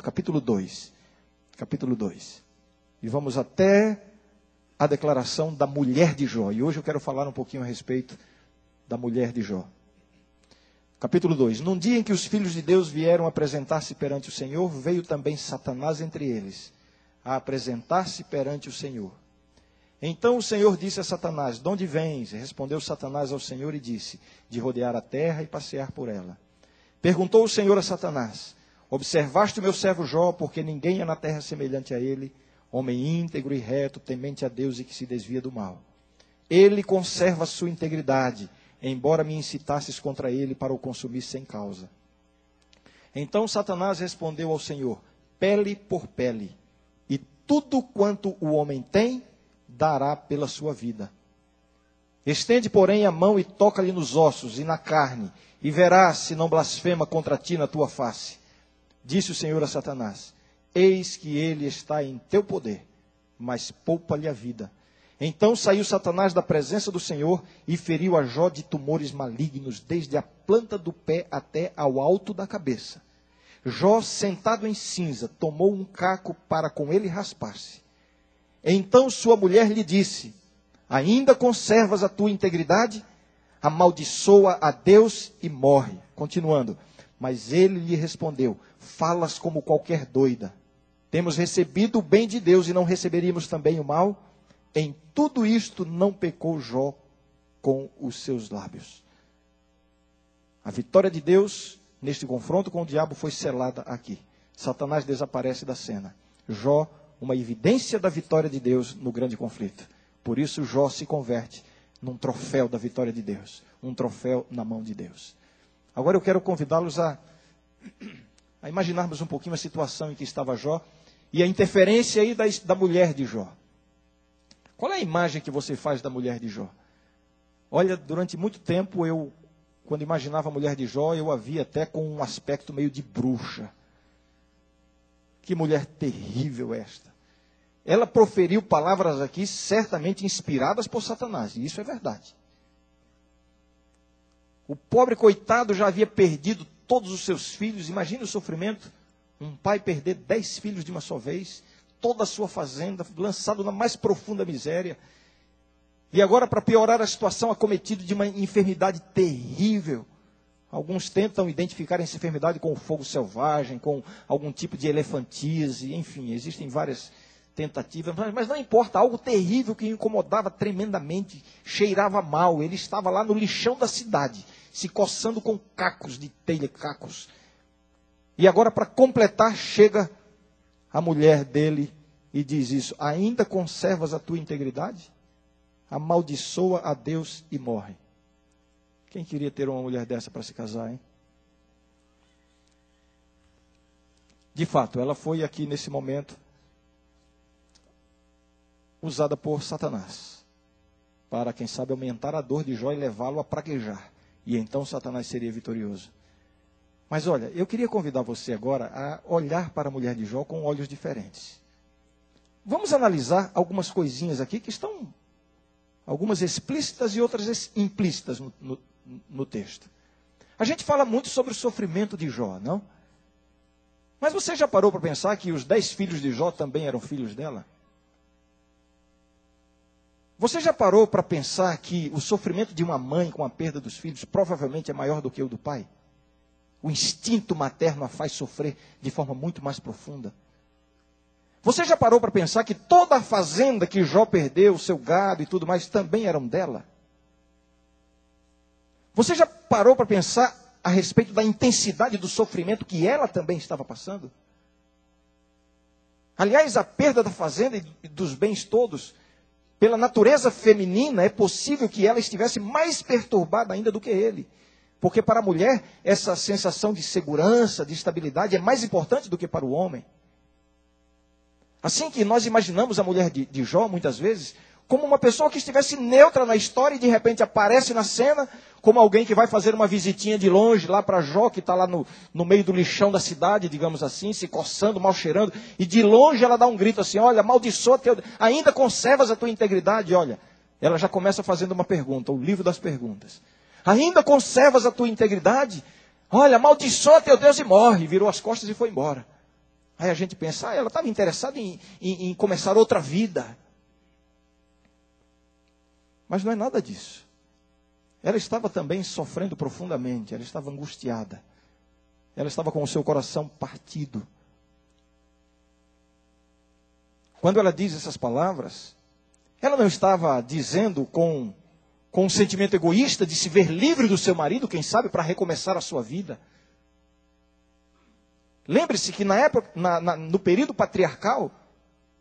Testamento, capítulo 2. Capítulo 2. E vamos até a declaração da mulher de Jó. E hoje eu quero falar um pouquinho a respeito da mulher de Jó. Capítulo 2: Num dia em que os filhos de Deus vieram apresentar-se perante o Senhor, veio também Satanás entre eles, a apresentar-se perante o Senhor. Então o Senhor disse a Satanás: De onde vens? Respondeu Satanás ao Senhor e disse: De rodear a terra e passear por ela. Perguntou o Senhor a Satanás: Observaste o meu servo Jó, porque ninguém é na terra semelhante a ele, homem íntegro e reto, temente a Deus e que se desvia do mal. Ele conserva a sua integridade embora me incitasses contra ele para o consumir sem causa. Então Satanás respondeu ao Senhor: pele por pele, e tudo quanto o homem tem, dará pela sua vida. Estende, porém, a mão e toca-lhe nos ossos e na carne, e verás se não blasfema contra ti na tua face. Disse o Senhor a Satanás: Eis que ele está em teu poder, mas poupa-lhe a vida então saiu Satanás da presença do Senhor e feriu a Jó de tumores malignos, desde a planta do pé até ao alto da cabeça. Jó, sentado em cinza, tomou um caco para com ele raspar-se. Então sua mulher lhe disse: Ainda conservas a tua integridade? Amaldiçoa a Deus e morre. Continuando. Mas ele lhe respondeu: Falas como qualquer doida. Temos recebido o bem de Deus e não receberíamos também o mal? Em tudo isto não pecou Jó com os seus lábios. A vitória de Deus neste confronto com o diabo foi selada aqui. Satanás desaparece da cena. Jó, uma evidência da vitória de Deus no grande conflito. Por isso, Jó se converte num troféu da vitória de Deus, um troféu na mão de Deus. Agora eu quero convidá-los a, a imaginarmos um pouquinho a situação em que estava Jó e a interferência aí da, da mulher de Jó. Qual é a imagem que você faz da mulher de Jó? Olha, durante muito tempo eu, quando imaginava a mulher de Jó, eu a via até com um aspecto meio de bruxa. Que mulher terrível esta. Ela proferiu palavras aqui certamente inspiradas por Satanás, e isso é verdade. O pobre coitado já havia perdido todos os seus filhos, imagine o sofrimento. Um pai perder dez filhos de uma só vez toda a sua fazenda, lançado na mais profunda miséria. E agora, para piorar a situação, acometido de uma enfermidade terrível. Alguns tentam identificar essa enfermidade com o fogo selvagem, com algum tipo de elefantise, enfim, existem várias tentativas, mas não importa, algo terrível que incomodava tremendamente, cheirava mal. Ele estava lá no lixão da cidade, se coçando com cacos de telha, cacos. E agora, para completar, chega a mulher dele e diz isso: Ainda conservas a tua integridade? Amaldiçoa a Deus e morre. Quem queria ter uma mulher dessa para se casar, hein? De fato, ela foi aqui nesse momento usada por Satanás para, quem sabe, aumentar a dor de Jó e levá-lo a praguejar. E então Satanás seria vitorioso. Mas olha, eu queria convidar você agora a olhar para a mulher de Jó com olhos diferentes. Vamos analisar algumas coisinhas aqui que estão, algumas explícitas e outras implícitas no, no, no texto. A gente fala muito sobre o sofrimento de Jó, não? Mas você já parou para pensar que os dez filhos de Jó também eram filhos dela? Você já parou para pensar que o sofrimento de uma mãe com a perda dos filhos provavelmente é maior do que o do pai? O instinto materno a faz sofrer de forma muito mais profunda. Você já parou para pensar que toda a fazenda que Jó perdeu, seu gado e tudo mais, também eram dela? Você já parou para pensar a respeito da intensidade do sofrimento que ela também estava passando? Aliás, a perda da fazenda e dos bens todos, pela natureza feminina, é possível que ela estivesse mais perturbada ainda do que ele. Porque para a mulher, essa sensação de segurança, de estabilidade é mais importante do que para o homem. Assim que nós imaginamos a mulher de, de Jó, muitas vezes, como uma pessoa que estivesse neutra na história e de repente aparece na cena, como alguém que vai fazer uma visitinha de longe lá para Jó, que está lá no, no meio do lixão da cidade, digamos assim, se coçando, mal cheirando, e de longe ela dá um grito assim: Olha, maldiçoa teu. Ainda conservas a tua integridade? Olha, ela já começa fazendo uma pergunta, o livro das perguntas. Ainda conservas a tua integridade? Olha, amaldiçoa teu Deus e morre. Virou as costas e foi embora. Aí a gente pensa, ah, ela estava interessada em, em, em começar outra vida. Mas não é nada disso. Ela estava também sofrendo profundamente, ela estava angustiada. Ela estava com o seu coração partido. Quando ela diz essas palavras, ela não estava dizendo com, com um sentimento egoísta de se ver livre do seu marido, quem sabe, para recomeçar a sua vida. Lembre-se que na época, na, na, no período patriarcal,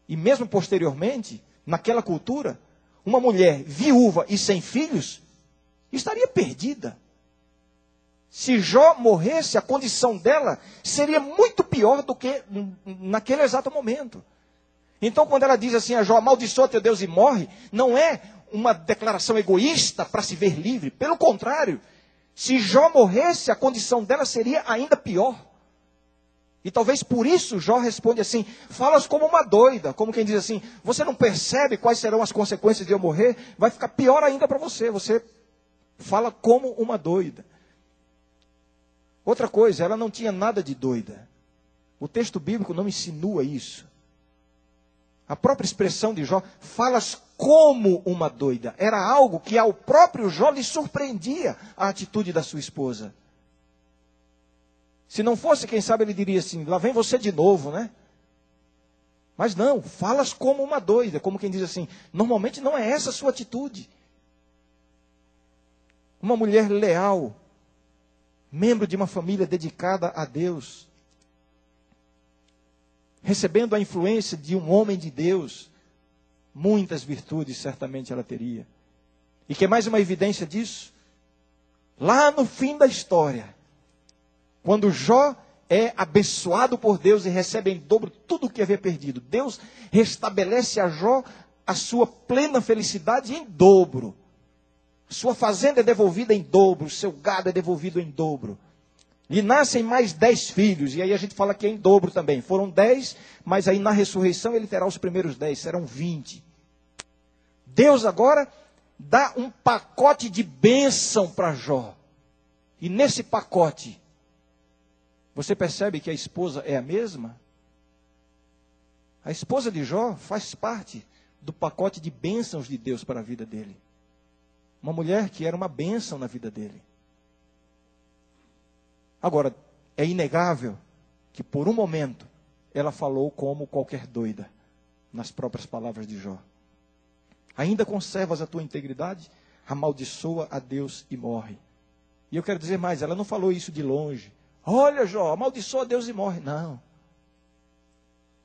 e mesmo posteriormente, naquela cultura, uma mulher viúva e sem filhos estaria perdida. Se Jó morresse, a condição dela seria muito pior do que naquele exato momento. Então, quando ela diz assim a Jó, amaldiçoa teu Deus e morre, não é uma declaração egoísta para se ver livre. Pelo contrário, se Jó morresse, a condição dela seria ainda pior. E talvez por isso Jó responde assim: falas como uma doida, como quem diz assim: você não percebe quais serão as consequências de eu morrer? Vai ficar pior ainda para você. Você fala como uma doida. Outra coisa, ela não tinha nada de doida. O texto bíblico não insinua isso. A própria expressão de Jó, falas como uma doida, era algo que ao próprio Jó lhe surpreendia a atitude da sua esposa. Se não fosse, quem sabe ele diria assim: lá vem você de novo, né? Mas não, falas como uma doida, como quem diz assim: normalmente não é essa a sua atitude. Uma mulher leal, membro de uma família dedicada a Deus, recebendo a influência de um homem de Deus, muitas virtudes certamente ela teria. E que é mais uma evidência disso? Lá no fim da história, quando Jó é abençoado por Deus e recebe em dobro tudo o que havia perdido, Deus restabelece a Jó a sua plena felicidade em dobro. Sua fazenda é devolvida em dobro, seu gado é devolvido em dobro. Lhe nascem mais dez filhos, e aí a gente fala que é em dobro também. Foram dez, mas aí na ressurreição ele terá os primeiros dez, serão vinte. Deus agora dá um pacote de bênção para Jó. E nesse pacote você percebe que a esposa é a mesma? A esposa de Jó faz parte do pacote de bênçãos de Deus para a vida dele. Uma mulher que era uma bênção na vida dele. Agora, é inegável que por um momento ela falou como qualquer doida, nas próprias palavras de Jó. Ainda conservas a tua integridade? Amaldiçoa a Deus e morre. E eu quero dizer mais, ela não falou isso de longe. Olha, Jó, amaldiçoa Deus e morre. Não.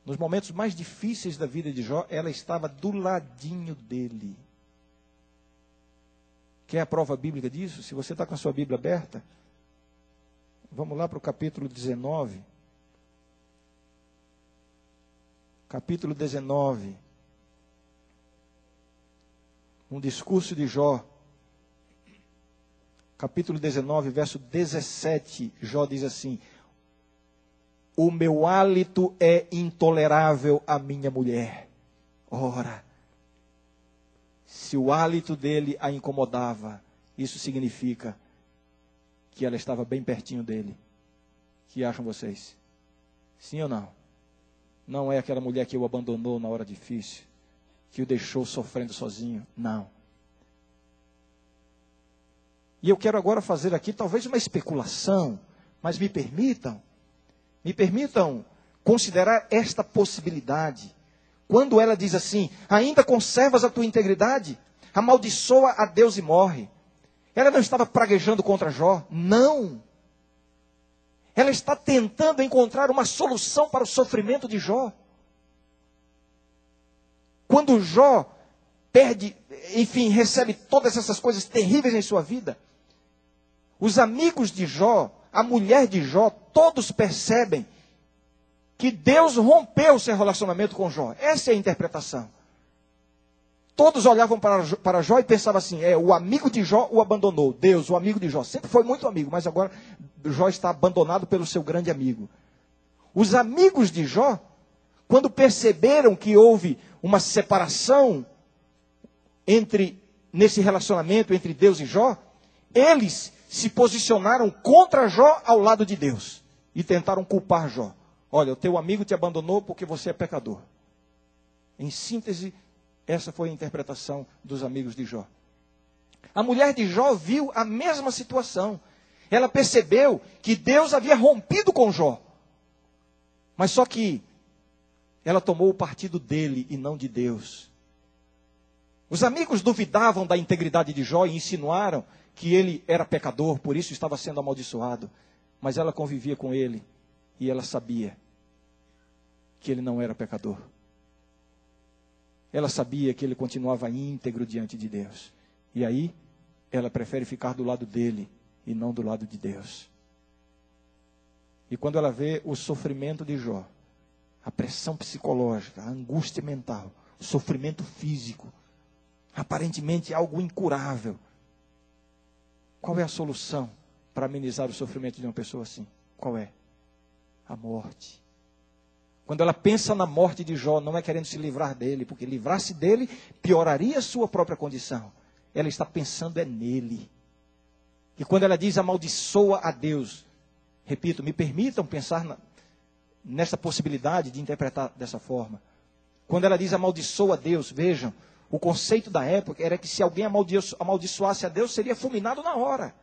Nos momentos mais difíceis da vida de Jó, ela estava do ladinho dele. Quer a prova bíblica disso? Se você está com a sua Bíblia aberta, vamos lá para o capítulo 19. Capítulo 19. Um discurso de Jó capítulo 19, verso 17, Jó diz assim: O meu hálito é intolerável à minha mulher. Ora, se o hálito dele a incomodava, isso significa que ela estava bem pertinho dele. que acham vocês? Sim ou não? Não é aquela mulher que o abandonou na hora difícil, que o deixou sofrendo sozinho. Não. E eu quero agora fazer aqui talvez uma especulação, mas me permitam, me permitam considerar esta possibilidade. Quando ela diz assim: ainda conservas a tua integridade, amaldiçoa a Deus e morre. Ela não estava praguejando contra Jó, não. Ela está tentando encontrar uma solução para o sofrimento de Jó. Quando Jó perde, enfim, recebe todas essas coisas terríveis em sua vida, os amigos de Jó, a mulher de Jó, todos percebem que Deus rompeu seu relacionamento com Jó. Essa é a interpretação. Todos olhavam para, para Jó e pensavam assim: é, o amigo de Jó o abandonou. Deus, o amigo de Jó, sempre foi muito amigo, mas agora Jó está abandonado pelo seu grande amigo. Os amigos de Jó, quando perceberam que houve uma separação entre nesse relacionamento entre Deus e Jó, eles se posicionaram contra Jó ao lado de Deus e tentaram culpar Jó. Olha, o teu amigo te abandonou porque você é pecador. Em síntese, essa foi a interpretação dos amigos de Jó. A mulher de Jó viu a mesma situação. Ela percebeu que Deus havia rompido com Jó. Mas só que ela tomou o partido dele e não de Deus. Os amigos duvidavam da integridade de Jó e insinuaram que ele era pecador, por isso estava sendo amaldiçoado. Mas ela convivia com ele e ela sabia que ele não era pecador. Ela sabia que ele continuava íntegro diante de Deus. E aí, ela prefere ficar do lado dele e não do lado de Deus. E quando ela vê o sofrimento de Jó, a pressão psicológica, a angústia mental, o sofrimento físico, aparentemente algo incurável, qual é a solução para amenizar o sofrimento de uma pessoa assim? Qual é? A morte. Quando ela pensa na morte de Jó, não é querendo se livrar dele, porque livrar-se dele pioraria a sua própria condição ela está pensando é nele. E quando ela diz amaldiçoa a Deus, repito, me permitam pensar na, nessa possibilidade de interpretar dessa forma. Quando ela diz amaldiçoa a Deus, vejam, o conceito da época era que se alguém amaldiçoasse a Deus, seria fulminado na hora.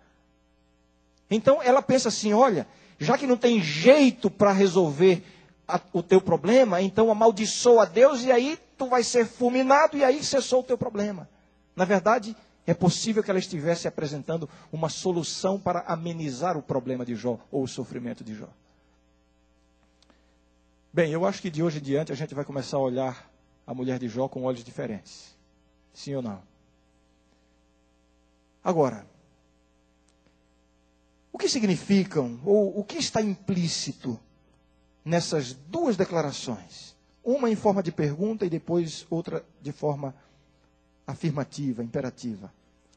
Então ela pensa assim: olha, já que não tem jeito para resolver a, o teu problema, então amaldiçoa a Deus e aí tu vai ser fulminado e aí cessou o teu problema. Na verdade, é possível que ela estivesse apresentando uma solução para amenizar o problema de Jó ou o sofrimento de Jó. Bem, eu acho que de hoje em diante a gente vai começar a olhar a mulher de Jó com olhos diferentes. Sim ou não? Agora, o que significam, ou o que está implícito nessas duas declarações? Uma em forma de pergunta e depois outra de forma afirmativa, imperativa.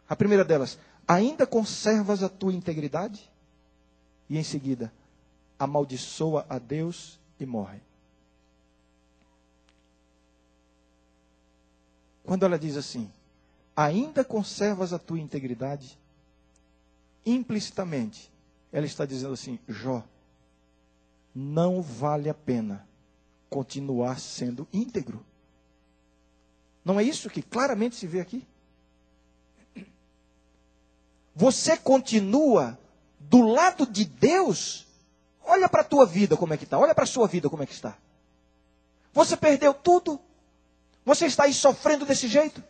A primeira delas, ainda conservas a tua integridade? E em seguida, amaldiçoa a Deus e morre. Quando ela diz assim, ainda conservas a tua integridade, implicitamente, ela está dizendo assim: Jó, não vale a pena continuar sendo íntegro. Não é isso que claramente se vê aqui? Você continua do lado de Deus? Olha para a tua vida como é que está. Olha para a sua vida como é que está. Você perdeu tudo? Você está aí sofrendo desse jeito?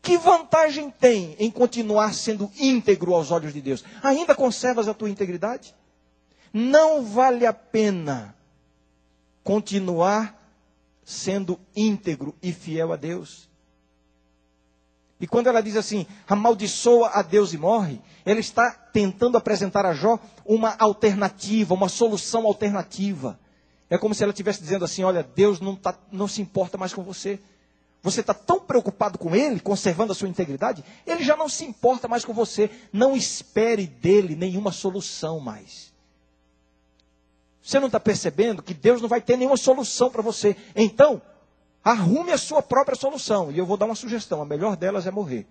Que vantagem tem em continuar sendo íntegro aos olhos de Deus? Ainda conservas a tua integridade? Não vale a pena continuar sendo íntegro e fiel a Deus. E quando ela diz assim, amaldiçoa a Deus e morre, ela está tentando apresentar a Jó uma alternativa, uma solução alternativa. É como se ela estivesse dizendo assim: olha, Deus não, tá, não se importa mais com você. Você está tão preocupado com Ele, conservando a sua integridade, Ele já não se importa mais com você. Não espere dele nenhuma solução mais. Você não está percebendo que Deus não vai ter nenhuma solução para você. Então, arrume a sua própria solução. E eu vou dar uma sugestão: a melhor delas é morrer.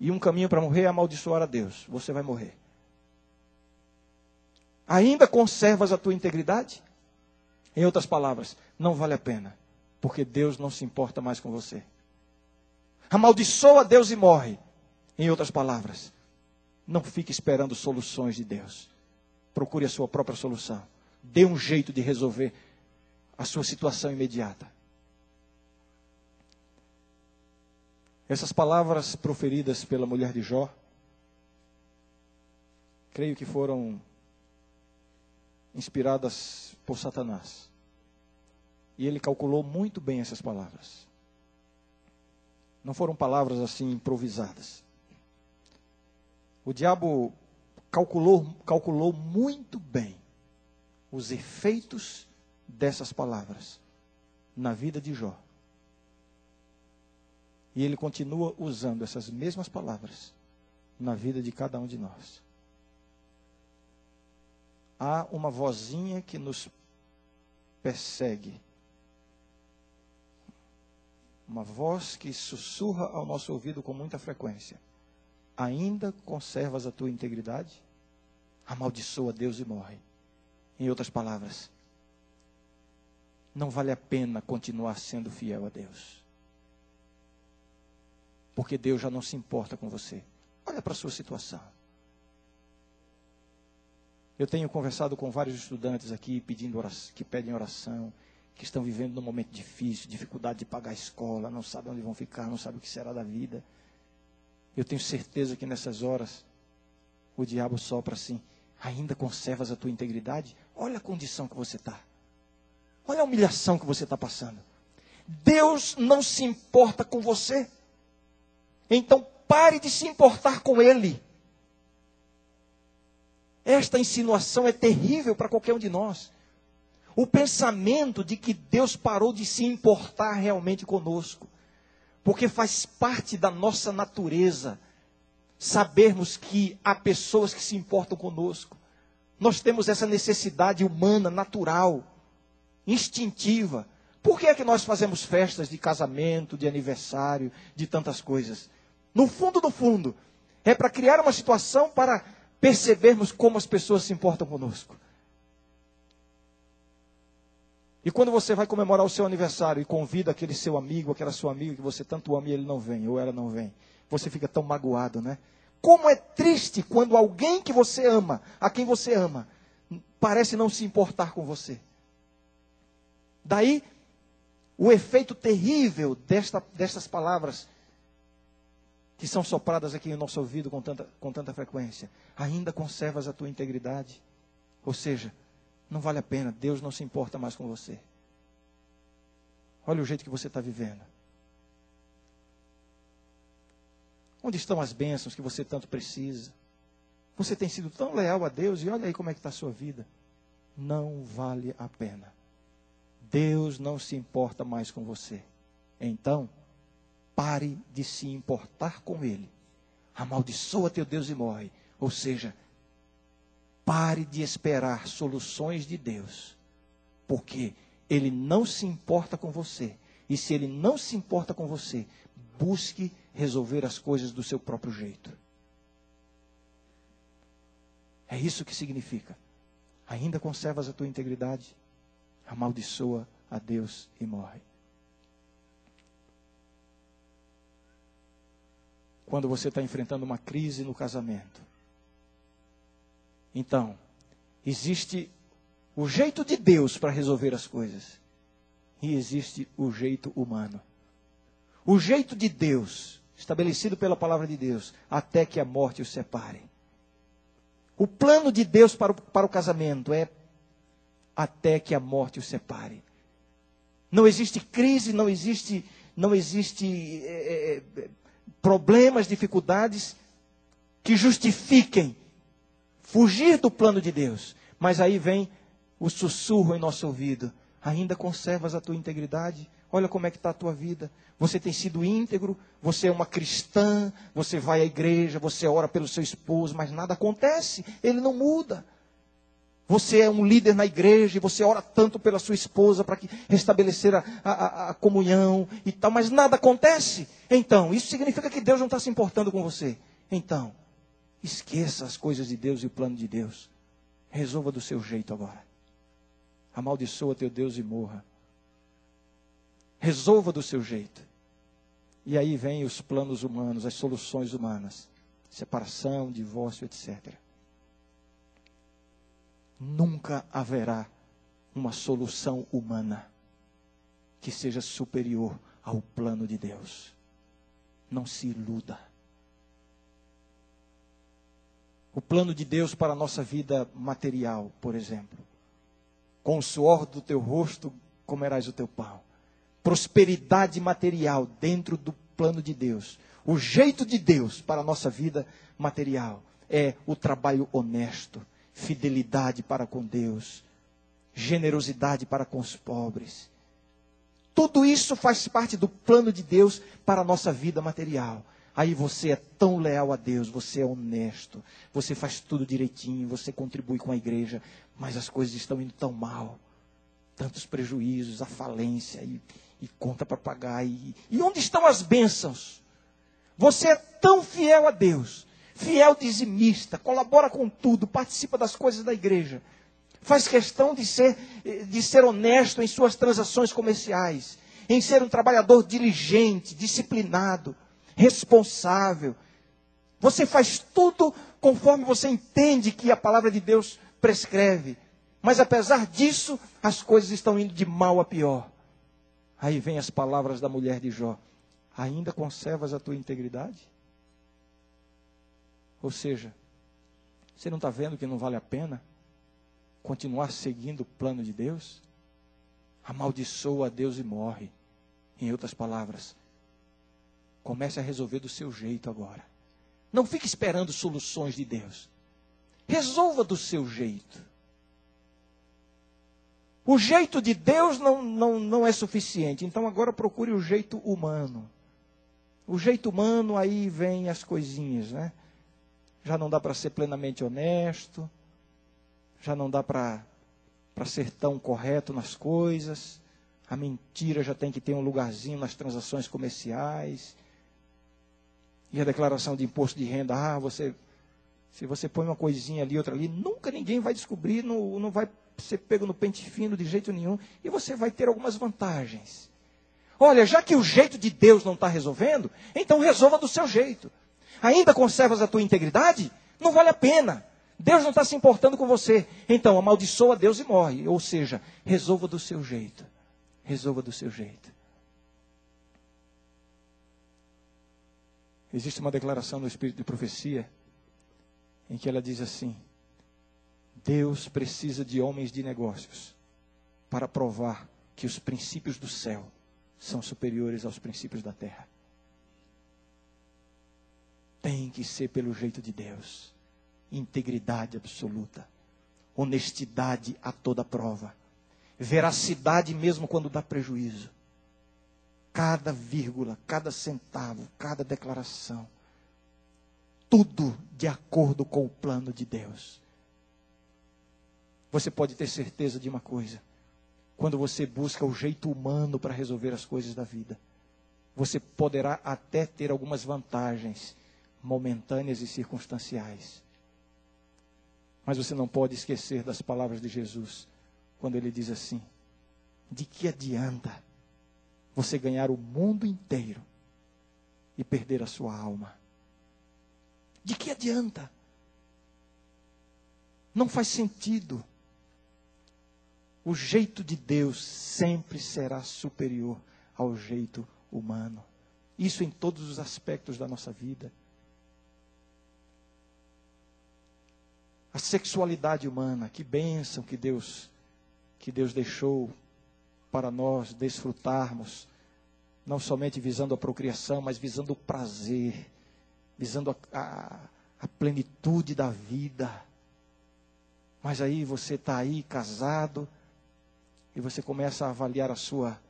E um caminho para morrer é amaldiçoar a Deus. Você vai morrer. Ainda conservas a tua integridade? Em outras palavras, não vale a pena, porque Deus não se importa mais com você. Amaldiçoa Deus e morre. Em outras palavras, não fique esperando soluções de Deus. Procure a sua própria solução dê um jeito de resolver a sua situação imediata. Essas palavras proferidas pela mulher de Jó, creio que foram inspiradas por Satanás. E ele calculou muito bem essas palavras. Não foram palavras assim improvisadas. O diabo calculou, calculou muito bem os efeitos dessas palavras na vida de Jó. E ele continua usando essas mesmas palavras na vida de cada um de nós. Há uma vozinha que nos persegue. Uma voz que sussurra ao nosso ouvido com muita frequência. Ainda conservas a tua integridade? Amaldiçoa Deus e morre. Em outras palavras, não vale a pena continuar sendo fiel a Deus. Porque Deus já não se importa com você. Olha para a sua situação. Eu tenho conversado com vários estudantes aqui pedindo oração, que pedem oração, que estão vivendo num momento difícil, dificuldade de pagar a escola, não sabem onde vão ficar, não sabem o que será da vida. Eu tenho certeza que nessas horas o diabo sopra assim: ainda conservas a tua integridade? Olha a condição que você está. Olha a humilhação que você está passando. Deus não se importa com você. Então pare de se importar com Ele. Esta insinuação é terrível para qualquer um de nós. O pensamento de que Deus parou de se importar realmente conosco, porque faz parte da nossa natureza sabermos que há pessoas que se importam conosco. Nós temos essa necessidade humana, natural, instintiva. Por que é que nós fazemos festas de casamento, de aniversário, de tantas coisas? No fundo do fundo, é para criar uma situação para percebermos como as pessoas se importam conosco. E quando você vai comemorar o seu aniversário e convida aquele seu amigo, aquela sua amiga que você tanto ama e ele não vem, ou ela não vem, você fica tão magoado, né? Como é triste quando alguém que você ama, a quem você ama, parece não se importar com você. Daí, o efeito terrível desta, destas palavras que são sopradas aqui no nosso ouvido com tanta, com tanta frequência, ainda conservas a tua integridade? Ou seja, não vale a pena, Deus não se importa mais com você. Olha o jeito que você está vivendo. Onde estão as bênçãos que você tanto precisa? Você tem sido tão leal a Deus e olha aí como é que está a sua vida. Não vale a pena. Deus não se importa mais com você. Então, pare de se importar com Ele. Amaldiçoa teu Deus e morre. Ou seja, pare de esperar soluções de Deus, porque Ele não se importa com você. E se Ele não se importa com você, busque resolver as coisas do seu próprio jeito. É isso que significa. Ainda conservas a tua integridade? Amaldiçoa a Deus e morre. Quando você está enfrentando uma crise no casamento. Então, existe o jeito de Deus para resolver as coisas e existe o jeito humano. O jeito de Deus, estabelecido pela palavra de Deus, até que a morte os separe. O plano de Deus para o, para o casamento é até que a morte os separe. Não existe crise, não existe, não existe é, é, problemas, dificuldades que justifiquem fugir do plano de Deus. Mas aí vem o sussurro em nosso ouvido: ainda conservas a tua integridade? Olha como é que está a tua vida. Você tem sido íntegro, você é uma cristã, você vai à igreja, você ora pelo seu esposo, mas nada acontece, ele não muda. Você é um líder na igreja e você ora tanto pela sua esposa para que restabelecer a, a, a, comunhão e tal, mas nada acontece. Então, isso significa que Deus não está se importando com você. Então, esqueça as coisas de Deus e o plano de Deus. Resolva do seu jeito agora. Amaldiçoa teu Deus e morra. Resolva do seu jeito. E aí vem os planos humanos, as soluções humanas. Separação, divórcio, etc nunca haverá uma solução humana que seja superior ao plano de Deus. Não se iluda. O plano de Deus para a nossa vida material, por exemplo. Com o suor do teu rosto comerás o teu pão. Prosperidade material dentro do plano de Deus. O jeito de Deus para a nossa vida material é o trabalho honesto, fidelidade para com Deus, generosidade para com os pobres. Tudo isso faz parte do plano de Deus para a nossa vida material. Aí você é tão leal a Deus, você é honesto, você faz tudo direitinho, você contribui com a igreja, mas as coisas estão indo tão mal. Tantos prejuízos, a falência e, e conta para pagar. E, e onde estão as bênçãos? Você é tão fiel a Deus, fiel dizimista, colabora com tudo, participa das coisas da igreja. faz questão de ser, de ser honesto em suas transações comerciais, em ser um trabalhador diligente, disciplinado, responsável. Você faz tudo conforme você entende que a palavra de Deus prescreve. Mas apesar disso, as coisas estão indo de mal a pior. Aí vem as palavras da mulher de Jó: Ainda conservas a tua integridade? Ou seja, você não está vendo que não vale a pena continuar seguindo o plano de Deus? Amaldiçoa a Deus e morre. Em outras palavras, comece a resolver do seu jeito agora. Não fique esperando soluções de Deus. Resolva do seu jeito. O jeito de Deus não, não, não é suficiente. Então agora procure o jeito humano. O jeito humano, aí vem as coisinhas, né? Já não dá para ser plenamente honesto. Já não dá para ser tão correto nas coisas. A mentira já tem que ter um lugarzinho nas transações comerciais. E a declaração de imposto de renda, ah, você, se você põe uma coisinha ali, outra ali, nunca ninguém vai descobrir, não, não vai ser pego no pente fino de jeito nenhum, e você vai ter algumas vantagens. Olha, já que o jeito de Deus não está resolvendo, então resolva do seu jeito. Ainda conservas a tua integridade? Não vale a pena. Deus não está se importando com você. Então, amaldiçoa Deus e morre. Ou seja, resolva do seu jeito. Resolva do seu jeito. Existe uma declaração no Espírito de Profecia em que ela diz assim: Deus precisa de homens de negócios para provar que os princípios do céu são superiores aos princípios da terra. Tem que ser pelo jeito de Deus. Integridade absoluta. Honestidade a toda prova. Veracidade mesmo quando dá prejuízo. Cada vírgula, cada centavo, cada declaração. Tudo de acordo com o plano de Deus. Você pode ter certeza de uma coisa: quando você busca o jeito humano para resolver as coisas da vida, você poderá até ter algumas vantagens momentâneas e circunstanciais. Mas você não pode esquecer das palavras de Jesus, quando ele diz assim: De que adianta você ganhar o mundo inteiro e perder a sua alma? De que adianta? Não faz sentido o jeito de Deus sempre será superior ao jeito humano. Isso em todos os aspectos da nossa vida. A sexualidade humana, que bênção que Deus que Deus deixou para nós desfrutarmos, não somente visando a procriação, mas visando o prazer, visando a, a, a plenitude da vida. Mas aí você está aí casado, e você começa a avaliar a sua,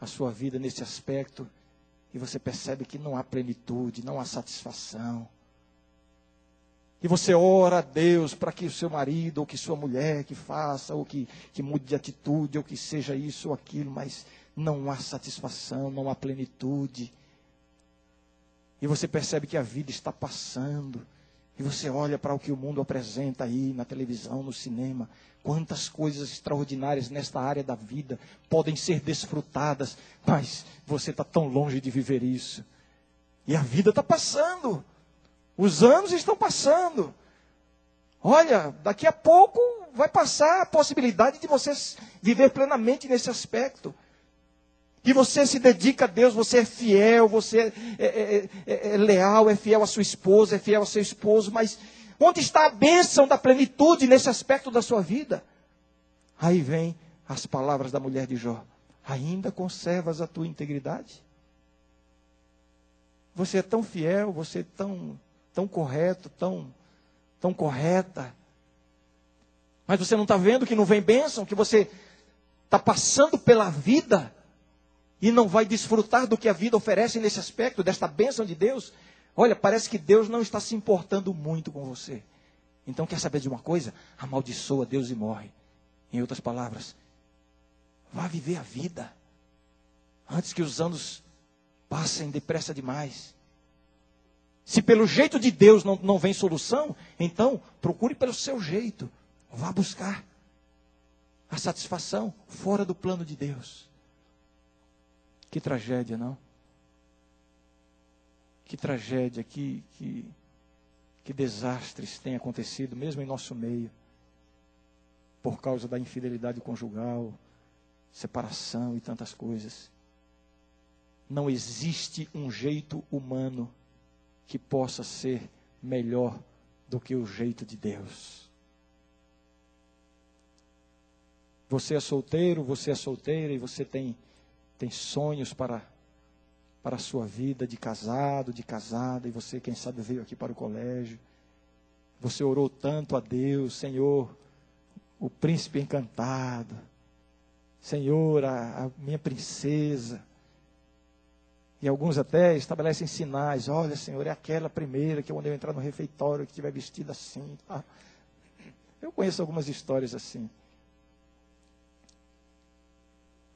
a sua vida nesse aspecto, e você percebe que não há plenitude, não há satisfação. E você ora a Deus para que o seu marido, ou que sua mulher que faça, ou que, que mude de atitude, ou que seja isso ou aquilo, mas não há satisfação, não há plenitude. E você percebe que a vida está passando. E você olha para o que o mundo apresenta aí na televisão, no cinema, Quantas coisas extraordinárias nesta área da vida podem ser desfrutadas, mas você está tão longe de viver isso. E a vida está passando, os anos estão passando. Olha, daqui a pouco vai passar a possibilidade de você viver plenamente nesse aspecto. E você se dedica a Deus, você é fiel, você é, é, é, é leal, é fiel à sua esposa, é fiel ao seu esposo, mas Onde está a bênção da plenitude nesse aspecto da sua vida? Aí vem as palavras da mulher de Jó: Ainda conservas a tua integridade? Você é tão fiel, você é tão, tão correto, tão, tão correta. Mas você não está vendo que não vem bênção, que você está passando pela vida e não vai desfrutar do que a vida oferece nesse aspecto, desta bênção de Deus. Olha, parece que Deus não está se importando muito com você. Então, quer saber de uma coisa? Amaldiçoa Deus e morre. Em outras palavras, vá viver a vida antes que os anos passem depressa demais. Se pelo jeito de Deus não, não vem solução, então procure pelo seu jeito. Vá buscar. a satisfação fora do plano de Deus. Que tragédia, não? Que tragédia, que, que, que desastres têm acontecido, mesmo em nosso meio, por causa da infidelidade conjugal, separação e tantas coisas. Não existe um jeito humano que possa ser melhor do que o jeito de Deus. Você é solteiro, você é solteira e você tem, tem sonhos para, para a sua vida de casado, de casada, e você, quem sabe, veio aqui para o colégio. Você orou tanto a Deus, Senhor, o príncipe encantado, Senhor, a, a minha princesa. E alguns até estabelecem sinais. Olha, Senhor, é aquela primeira que quando eu entrar no refeitório que estiver vestida assim. Tá? Eu conheço algumas histórias assim.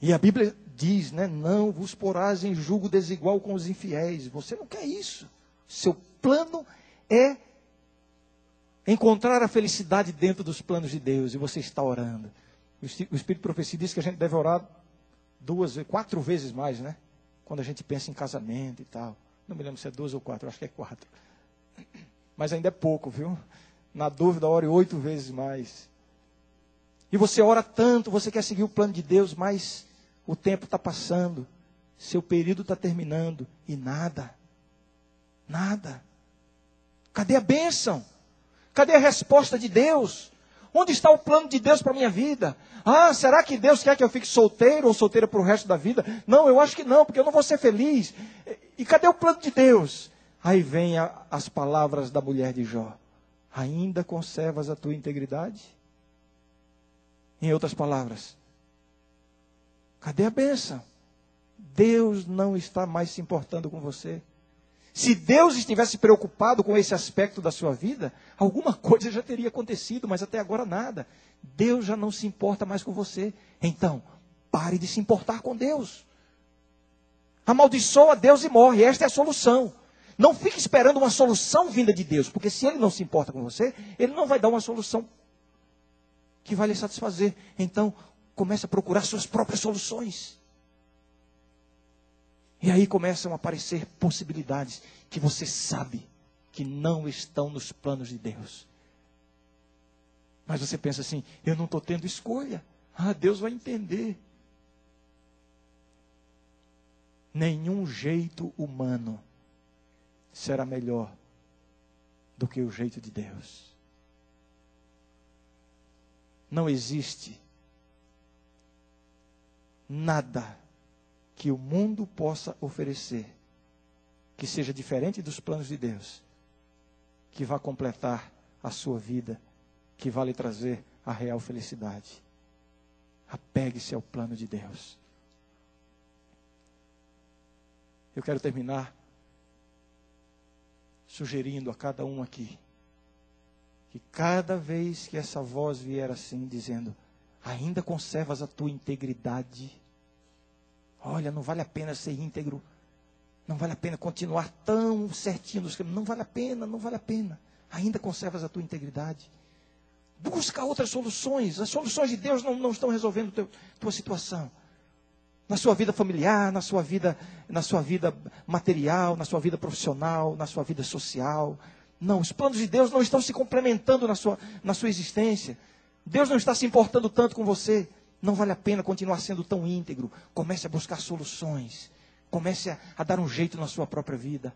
E a Bíblia diz, né? Não vos porás em julgo desigual com os infiéis. Você não quer isso. Seu plano é encontrar a felicidade dentro dos planos de Deus. E você está orando. O Espírito de Profecia diz que a gente deve orar duas, quatro vezes mais, né? Quando a gente pensa em casamento e tal. Não me lembro se é duas ou quatro, acho que é quatro. Mas ainda é pouco, viu? Na dúvida, ore oito vezes mais. E você ora tanto, você quer seguir o plano de Deus, mas o tempo está passando, seu período está terminando e nada. Nada. Cadê a bênção? Cadê a resposta de Deus? Onde está o plano de Deus para a minha vida? Ah, será que Deus quer que eu fique solteiro ou solteira para o resto da vida? Não, eu acho que não, porque eu não vou ser feliz. E cadê o plano de Deus? Aí vem a, as palavras da mulher de Jó: Ainda conservas a tua integridade? Em outras palavras, cadê a bênção? Deus não está mais se importando com você. Se Deus estivesse preocupado com esse aspecto da sua vida, alguma coisa já teria acontecido, mas até agora nada. Deus já não se importa mais com você. Então, pare de se importar com Deus. Amaldiçoa Deus e morre. Esta é a solução. Não fique esperando uma solução vinda de Deus, porque se Ele não se importa com você, Ele não vai dar uma solução que vai lhe satisfazer. Então, comece a procurar suas próprias soluções. E aí começam a aparecer possibilidades que você sabe que não estão nos planos de Deus. Mas você pensa assim: eu não estou tendo escolha. Ah, Deus vai entender. Nenhum jeito humano será melhor do que o jeito de Deus. Não existe nada que o mundo possa oferecer, que seja diferente dos planos de Deus, que vá completar a sua vida, que vá lhe trazer a real felicidade. Apegue-se ao plano de Deus. Eu quero terminar sugerindo a cada um aqui que cada vez que essa voz vier assim, dizendo: ainda conservas a tua integridade, Olha, não vale a pena ser íntegro. Não vale a pena continuar tão certinho nos caminhos. Não vale a pena, não vale a pena. Ainda conservas a tua integridade. Busca outras soluções. As soluções de Deus não, não estão resolvendo a tua situação. Na sua vida familiar, na sua vida, na sua vida material, na sua vida profissional, na sua vida social. Não, os planos de Deus não estão se complementando na sua, na sua existência. Deus não está se importando tanto com você. Não vale a pena continuar sendo tão íntegro. Comece a buscar soluções. Comece a, a dar um jeito na sua própria vida.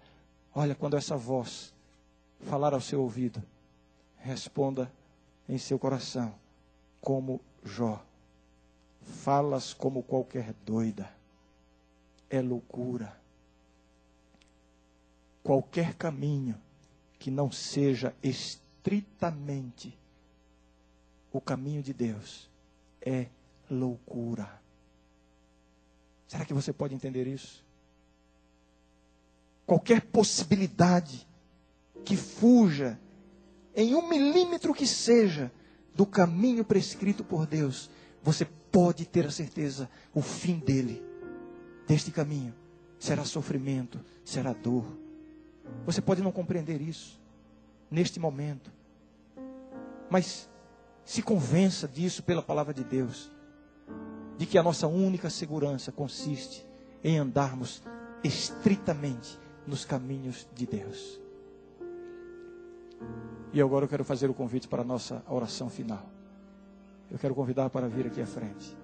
Olha, quando essa voz falar ao seu ouvido, responda em seu coração, como Jó. Falas como qualquer doida. É loucura. Qualquer caminho que não seja estritamente o caminho de Deus é loucura. Será que você pode entender isso? Qualquer possibilidade que fuja, em um milímetro que seja, do caminho prescrito por Deus, você pode ter a certeza, o fim dele, deste caminho, será sofrimento, será dor. Você pode não compreender isso neste momento, mas Se convença disso pela palavra de Deus. De que a nossa única segurança consiste em andarmos estritamente nos caminhos de Deus. E agora eu quero fazer o convite para a nossa oração final. Eu quero convidar para vir aqui à frente.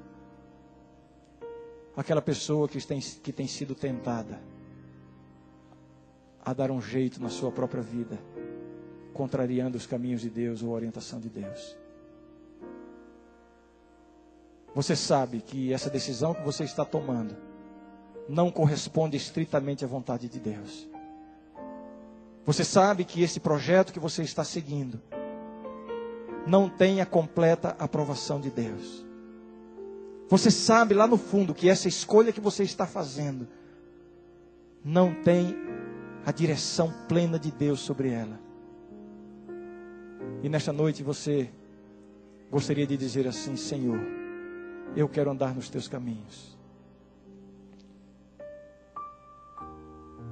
Aquela pessoa que tem, que tem sido tentada a dar um jeito na sua própria vida, contrariando os caminhos de Deus ou a orientação de Deus. Você sabe que essa decisão que você está tomando não corresponde estritamente à vontade de Deus. Você sabe que esse projeto que você está seguindo não tem a completa aprovação de Deus. Você sabe lá no fundo que essa escolha que você está fazendo não tem a direção plena de Deus sobre ela. E nesta noite você gostaria de dizer assim: Senhor, eu quero andar nos teus caminhos.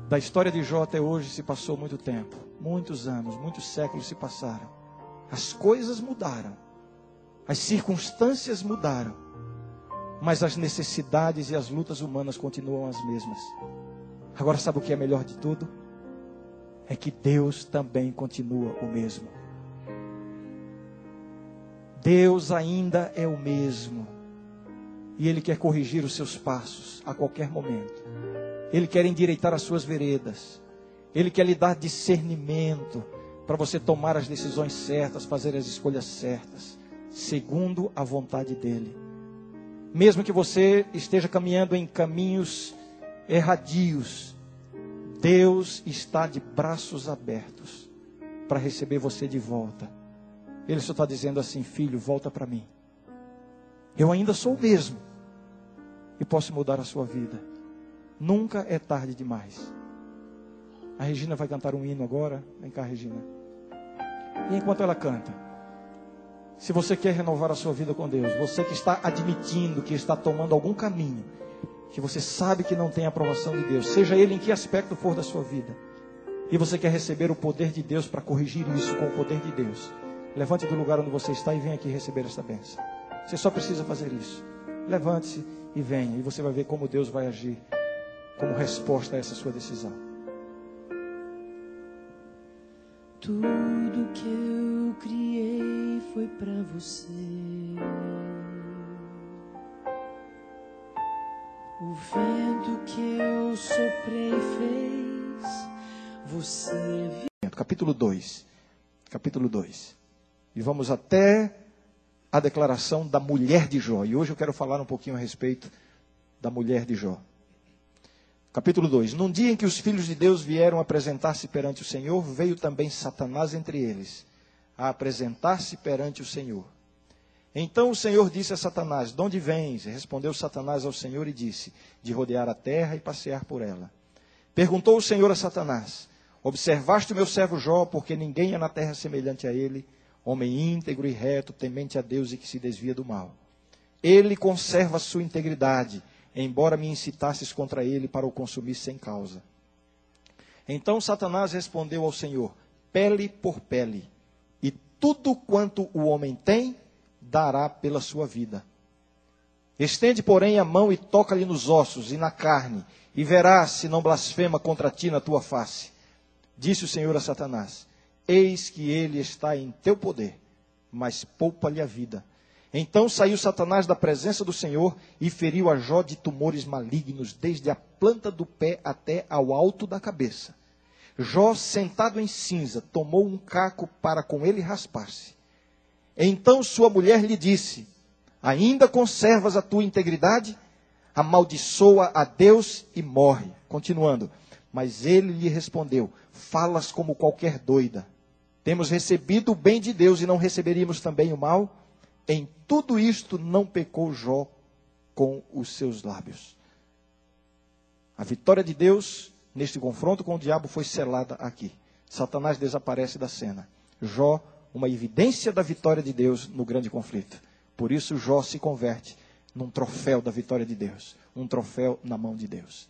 Da história de Jó até hoje se passou muito tempo, muitos anos, muitos séculos se passaram. As coisas mudaram, as circunstâncias mudaram, mas as necessidades e as lutas humanas continuam as mesmas. Agora, sabe o que é melhor de tudo? É que Deus também continua o mesmo. Deus ainda é o mesmo. E Ele quer corrigir os seus passos a qualquer momento. Ele quer endireitar as suas veredas. Ele quer lhe dar discernimento para você tomar as decisões certas, fazer as escolhas certas, segundo a vontade dele. Mesmo que você esteja caminhando em caminhos erradios, Deus está de braços abertos para receber você de volta. Ele só está dizendo assim: filho, volta para mim. Eu ainda sou o mesmo e posso mudar a sua vida. Nunca é tarde demais. A Regina vai cantar um hino agora. Vem cá, Regina. E enquanto ela canta, se você quer renovar a sua vida com Deus, você que está admitindo que está tomando algum caminho, que você sabe que não tem aprovação de Deus, seja ele em que aspecto for da sua vida, e você quer receber o poder de Deus para corrigir isso com o poder de Deus, levante do lugar onde você está e venha aqui receber esta bênção. Você só precisa fazer isso. Levante-se e venha, e você vai ver como Deus vai agir como resposta a essa sua decisão. Tudo que eu criei foi para você. O vento que eu soprei fez você vir. Capítulo 2. Capítulo 2. E vamos até a declaração da mulher de Jó. E hoje eu quero falar um pouquinho a respeito da mulher de Jó. Capítulo 2: Num dia em que os filhos de Deus vieram apresentar-se perante o Senhor, veio também Satanás entre eles, a apresentar-se perante o Senhor. Então o Senhor disse a Satanás: De onde vens? Respondeu Satanás ao Senhor e disse: De rodear a terra e passear por ela. Perguntou o Senhor a Satanás: Observaste o meu servo Jó, porque ninguém é na terra semelhante a ele, homem íntegro e reto, temente a Deus e que se desvia do mal. Ele conserva sua integridade embora me incitasses contra ele para o consumir sem causa. Então Satanás respondeu ao Senhor: pele por pele, e tudo quanto o homem tem, dará pela sua vida. Estende, porém, a mão e toca-lhe nos ossos e na carne, e verás se não blasfema contra ti na tua face. Disse o Senhor a Satanás: Eis que ele está em teu poder, mas poupa-lhe a vida então saiu Satanás da presença do Senhor e feriu a Jó de tumores malignos, desde a planta do pé até ao alto da cabeça. Jó, sentado em cinza, tomou um caco para com ele raspar-se. Então sua mulher lhe disse: Ainda conservas a tua integridade? Amaldiçoa a Deus e morre. Continuando. Mas ele lhe respondeu: Falas como qualquer doida. Temos recebido o bem de Deus e não receberíamos também o mal? Em tudo isto não pecou Jó com os seus lábios. A vitória de Deus neste confronto com o diabo foi selada aqui. Satanás desaparece da cena. Jó, uma evidência da vitória de Deus no grande conflito. Por isso Jó se converte num troféu da vitória de Deus, um troféu na mão de Deus.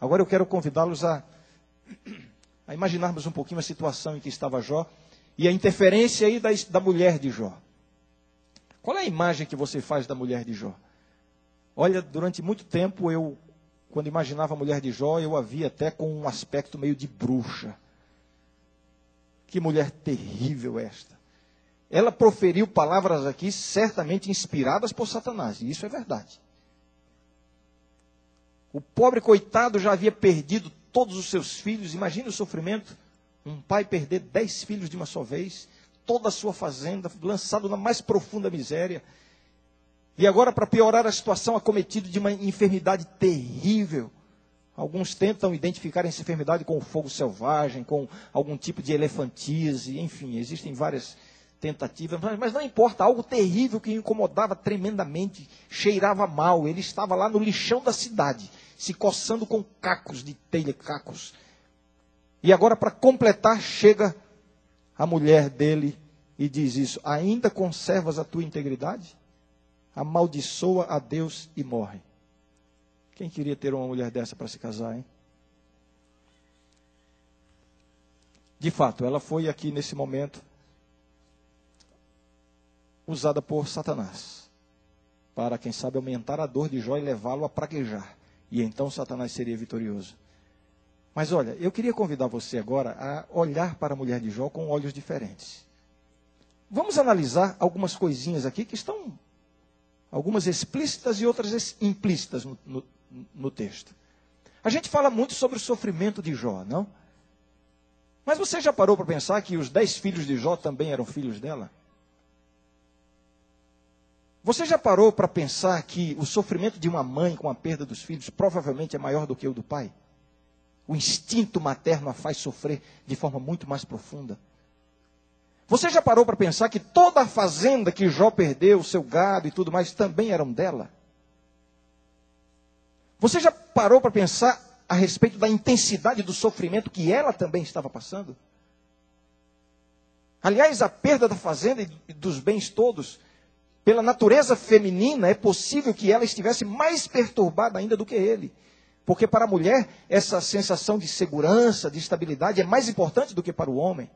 Agora eu quero convidá-los a, a imaginarmos um pouquinho a situação em que estava Jó e a interferência aí da, da mulher de Jó. Qual é a imagem que você faz da mulher de Jó? Olha, durante muito tempo eu, quando imaginava a mulher de Jó, eu a via até com um aspecto meio de bruxa. Que mulher terrível esta. Ela proferiu palavras aqui certamente inspiradas por Satanás, e isso é verdade. O pobre coitado já havia perdido todos os seus filhos, imagine o sofrimento. Um pai perder dez filhos de uma só vez, toda a sua fazenda, lançado na mais profunda miséria. E agora, para piorar a situação, acometido de uma enfermidade terrível. Alguns tentam identificar essa enfermidade com o fogo selvagem, com algum tipo de elefantise, enfim, existem várias tentativas, mas não importa, algo terrível que incomodava tremendamente, cheirava mal. Ele estava lá no lixão da cidade, se coçando com cacos de telha, cacos. E agora, para completar, chega a mulher dele e diz isso: Ainda conservas a tua integridade? Amaldiçoa a Deus e morre. Quem queria ter uma mulher dessa para se casar, hein? De fato, ela foi aqui nesse momento usada por Satanás para, quem sabe, aumentar a dor de Jó e levá-lo a praguejar. E então Satanás seria vitorioso. Mas olha, eu queria convidar você agora a olhar para a mulher de Jó com olhos diferentes. Vamos analisar algumas coisinhas aqui que estão, algumas explícitas e outras implícitas no, no, no texto. A gente fala muito sobre o sofrimento de Jó, não? Mas você já parou para pensar que os dez filhos de Jó também eram filhos dela? Você já parou para pensar que o sofrimento de uma mãe com a perda dos filhos provavelmente é maior do que o do pai? O instinto materno a faz sofrer de forma muito mais profunda. Você já parou para pensar que toda a fazenda que Jó perdeu, seu gado e tudo mais, também eram dela? Você já parou para pensar a respeito da intensidade do sofrimento que ela também estava passando? Aliás, a perda da fazenda e dos bens todos pela natureza feminina, é possível que ela estivesse mais perturbada ainda do que ele. Porque para a mulher, essa sensação de segurança, de estabilidade, é mais importante do que para o homem.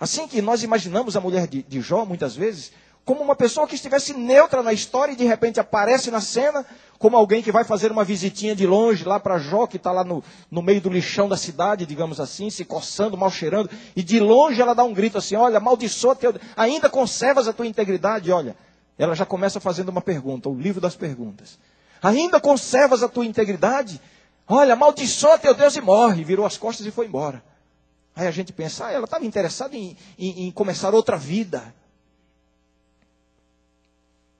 Assim que nós imaginamos a mulher de, de Jó, muitas vezes, como uma pessoa que estivesse neutra na história e de repente aparece na cena, como alguém que vai fazer uma visitinha de longe lá para Jó, que está lá no, no meio do lixão da cidade, digamos assim, se coçando, mal cheirando, e de longe ela dá um grito assim: Olha, maldiçoa teu, ainda conservas a tua integridade? Olha, ela já começa fazendo uma pergunta, o livro das perguntas. Ainda conservas a tua integridade? Olha, maldiçoa teu Deus e morre. Virou as costas e foi embora. Aí a gente pensa, ah, ela estava interessada em, em, em começar outra vida.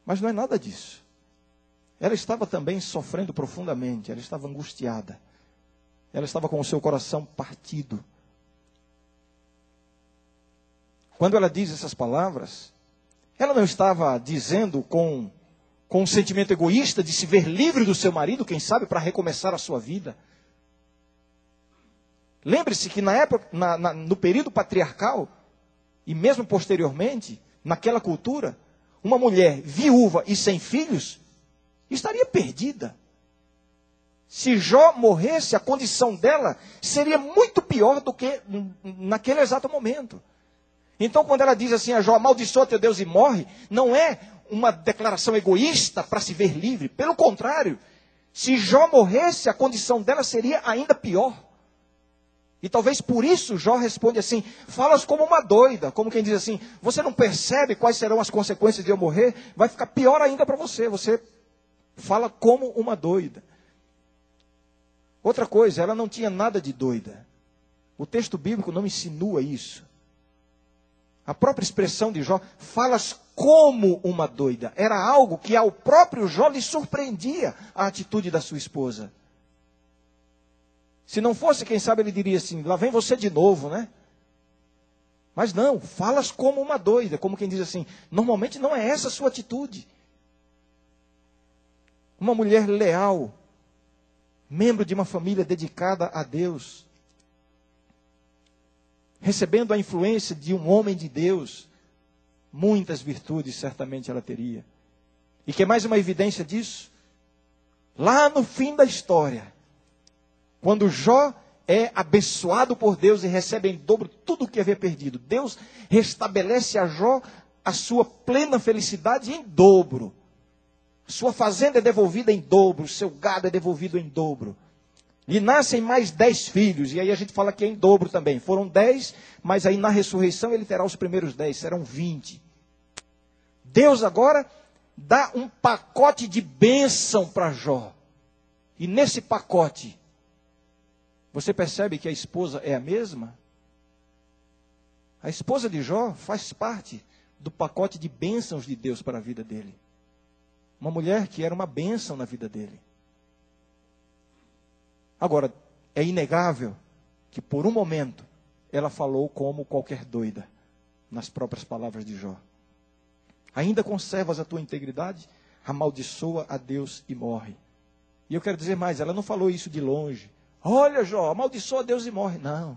Mas não é nada disso. Ela estava também sofrendo profundamente, ela estava angustiada. Ela estava com o seu coração partido. Quando ela diz essas palavras, ela não estava dizendo com, com um sentimento egoísta de se ver livre do seu marido, quem sabe, para recomeçar a sua vida. Lembre-se que na época, na, na, no período patriarcal, e mesmo posteriormente, naquela cultura, uma mulher viúva e sem filhos estaria perdida. Se Jó morresse, a condição dela seria muito pior do que naquele exato momento. Então, quando ela diz assim a Jó, amaldiçoa teu Deus e morre, não é uma declaração egoísta para se ver livre. Pelo contrário, se Jó morresse, a condição dela seria ainda pior. E talvez por isso Jó responde assim: falas como uma doida, como quem diz assim: você não percebe quais serão as consequências de eu morrer? Vai ficar pior ainda para você. Você fala como uma doida. Outra coisa, ela não tinha nada de doida. O texto bíblico não insinua isso. A própria expressão de Jó, falas como uma doida, era algo que ao próprio Jó lhe surpreendia a atitude da sua esposa. Se não fosse, quem sabe ele diria assim: lá vem você de novo, né? Mas não, falas como uma doida, como quem diz assim: normalmente não é essa a sua atitude. Uma mulher leal, membro de uma família dedicada a Deus, recebendo a influência de um homem de Deus, muitas virtudes certamente ela teria. E que é mais uma evidência disso? Lá no fim da história, quando Jó é abençoado por Deus e recebe em dobro tudo o que havia perdido, Deus restabelece a Jó a sua plena felicidade em dobro. Sua fazenda é devolvida em dobro, seu gado é devolvido em dobro. E nascem mais dez filhos, e aí a gente fala que é em dobro também. Foram dez, mas aí na ressurreição ele terá os primeiros dez, serão vinte. Deus agora dá um pacote de bênção para Jó. E nesse pacote, você percebe que a esposa é a mesma? A esposa de Jó faz parte do pacote de bênçãos de Deus para a vida dele. Uma mulher que era uma bênção na vida dele. Agora, é inegável que por um momento ela falou como qualquer doida, nas próprias palavras de Jó. Ainda conservas a tua integridade? Amaldiçoa a Deus e morre. E eu quero dizer mais, ela não falou isso de longe. Olha, Jó, amaldiçoa a Deus e morre. Não.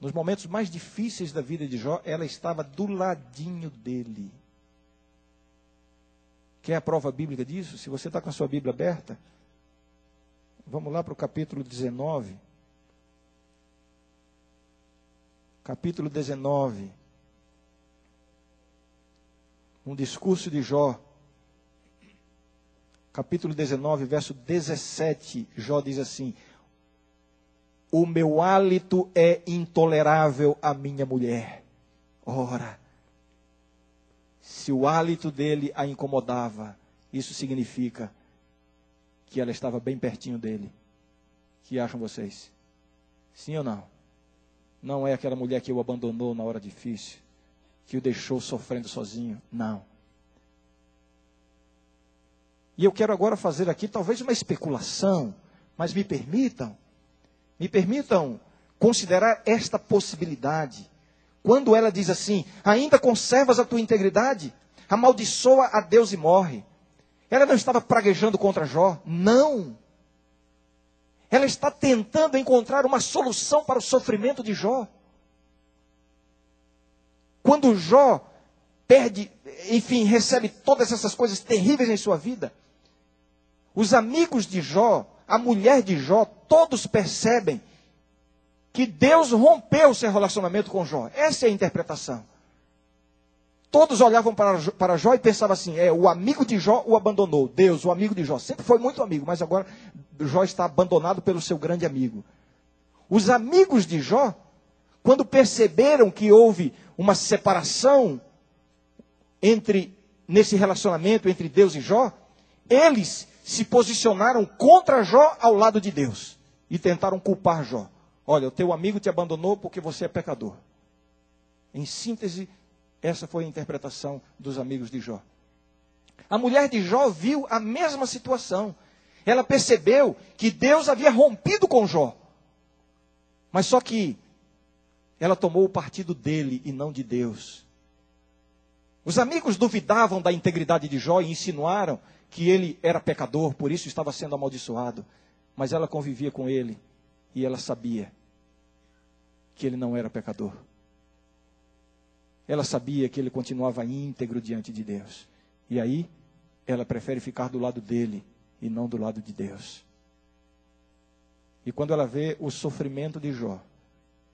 Nos momentos mais difíceis da vida de Jó, ela estava do ladinho dele. Quer a prova bíblica disso? Se você está com a sua Bíblia aberta, vamos lá para o capítulo 19. Capítulo 19. Um discurso de Jó. Capítulo 19, verso 17. Jó diz assim: O meu hálito é intolerável à minha mulher. Ora, se o hálito dele a incomodava, isso significa que ela estava bem pertinho dele. que acham vocês? Sim ou não? Não é aquela mulher que o abandonou na hora difícil, que o deixou sofrendo sozinho. Não. E eu quero agora fazer aqui talvez uma especulação, mas me permitam, me permitam considerar esta possibilidade. Quando ela diz assim: ainda conservas a tua integridade, amaldiçoa a Deus e morre. Ela não estava praguejando contra Jó, não. Ela está tentando encontrar uma solução para o sofrimento de Jó. Quando Jó perde, enfim, recebe todas essas coisas terríveis em sua vida, os amigos de Jó, a mulher de Jó, todos percebem que Deus rompeu o seu relacionamento com Jó. Essa é a interpretação. Todos olhavam para, para Jó e pensavam assim: é, o amigo de Jó o abandonou. Deus, o amigo de Jó, sempre foi muito amigo, mas agora Jó está abandonado pelo seu grande amigo. Os amigos de Jó, quando perceberam que houve uma separação entre nesse relacionamento entre Deus e Jó, eles se posicionaram contra Jó ao lado de Deus e tentaram culpar Jó. Olha, o teu amigo te abandonou porque você é pecador. Em síntese, essa foi a interpretação dos amigos de Jó. A mulher de Jó viu a mesma situação. Ela percebeu que Deus havia rompido com Jó. Mas só que ela tomou o partido dele e não de Deus. Os amigos duvidavam da integridade de Jó e insinuaram que ele era pecador, por isso estava sendo amaldiçoado. Mas ela convivia com ele e ela sabia que ele não era pecador. Ela sabia que ele continuava íntegro diante de Deus. E aí, ela prefere ficar do lado dele e não do lado de Deus. E quando ela vê o sofrimento de Jó,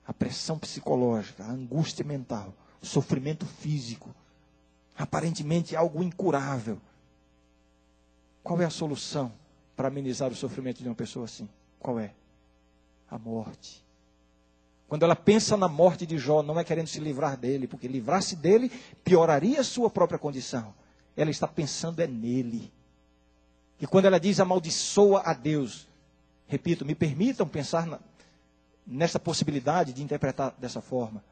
a pressão psicológica, a angústia mental, o sofrimento físico, aparentemente algo incurável. Qual é a solução para amenizar o sofrimento de uma pessoa assim? Qual é? a morte. Quando ela pensa na morte de Jó, não é querendo se livrar dele, porque livrar-se dele pioraria a sua própria condição. Ela está pensando é nele. E quando ela diz amaldiçoa a Deus, repito, me permitam pensar na, nessa possibilidade de interpretar dessa forma.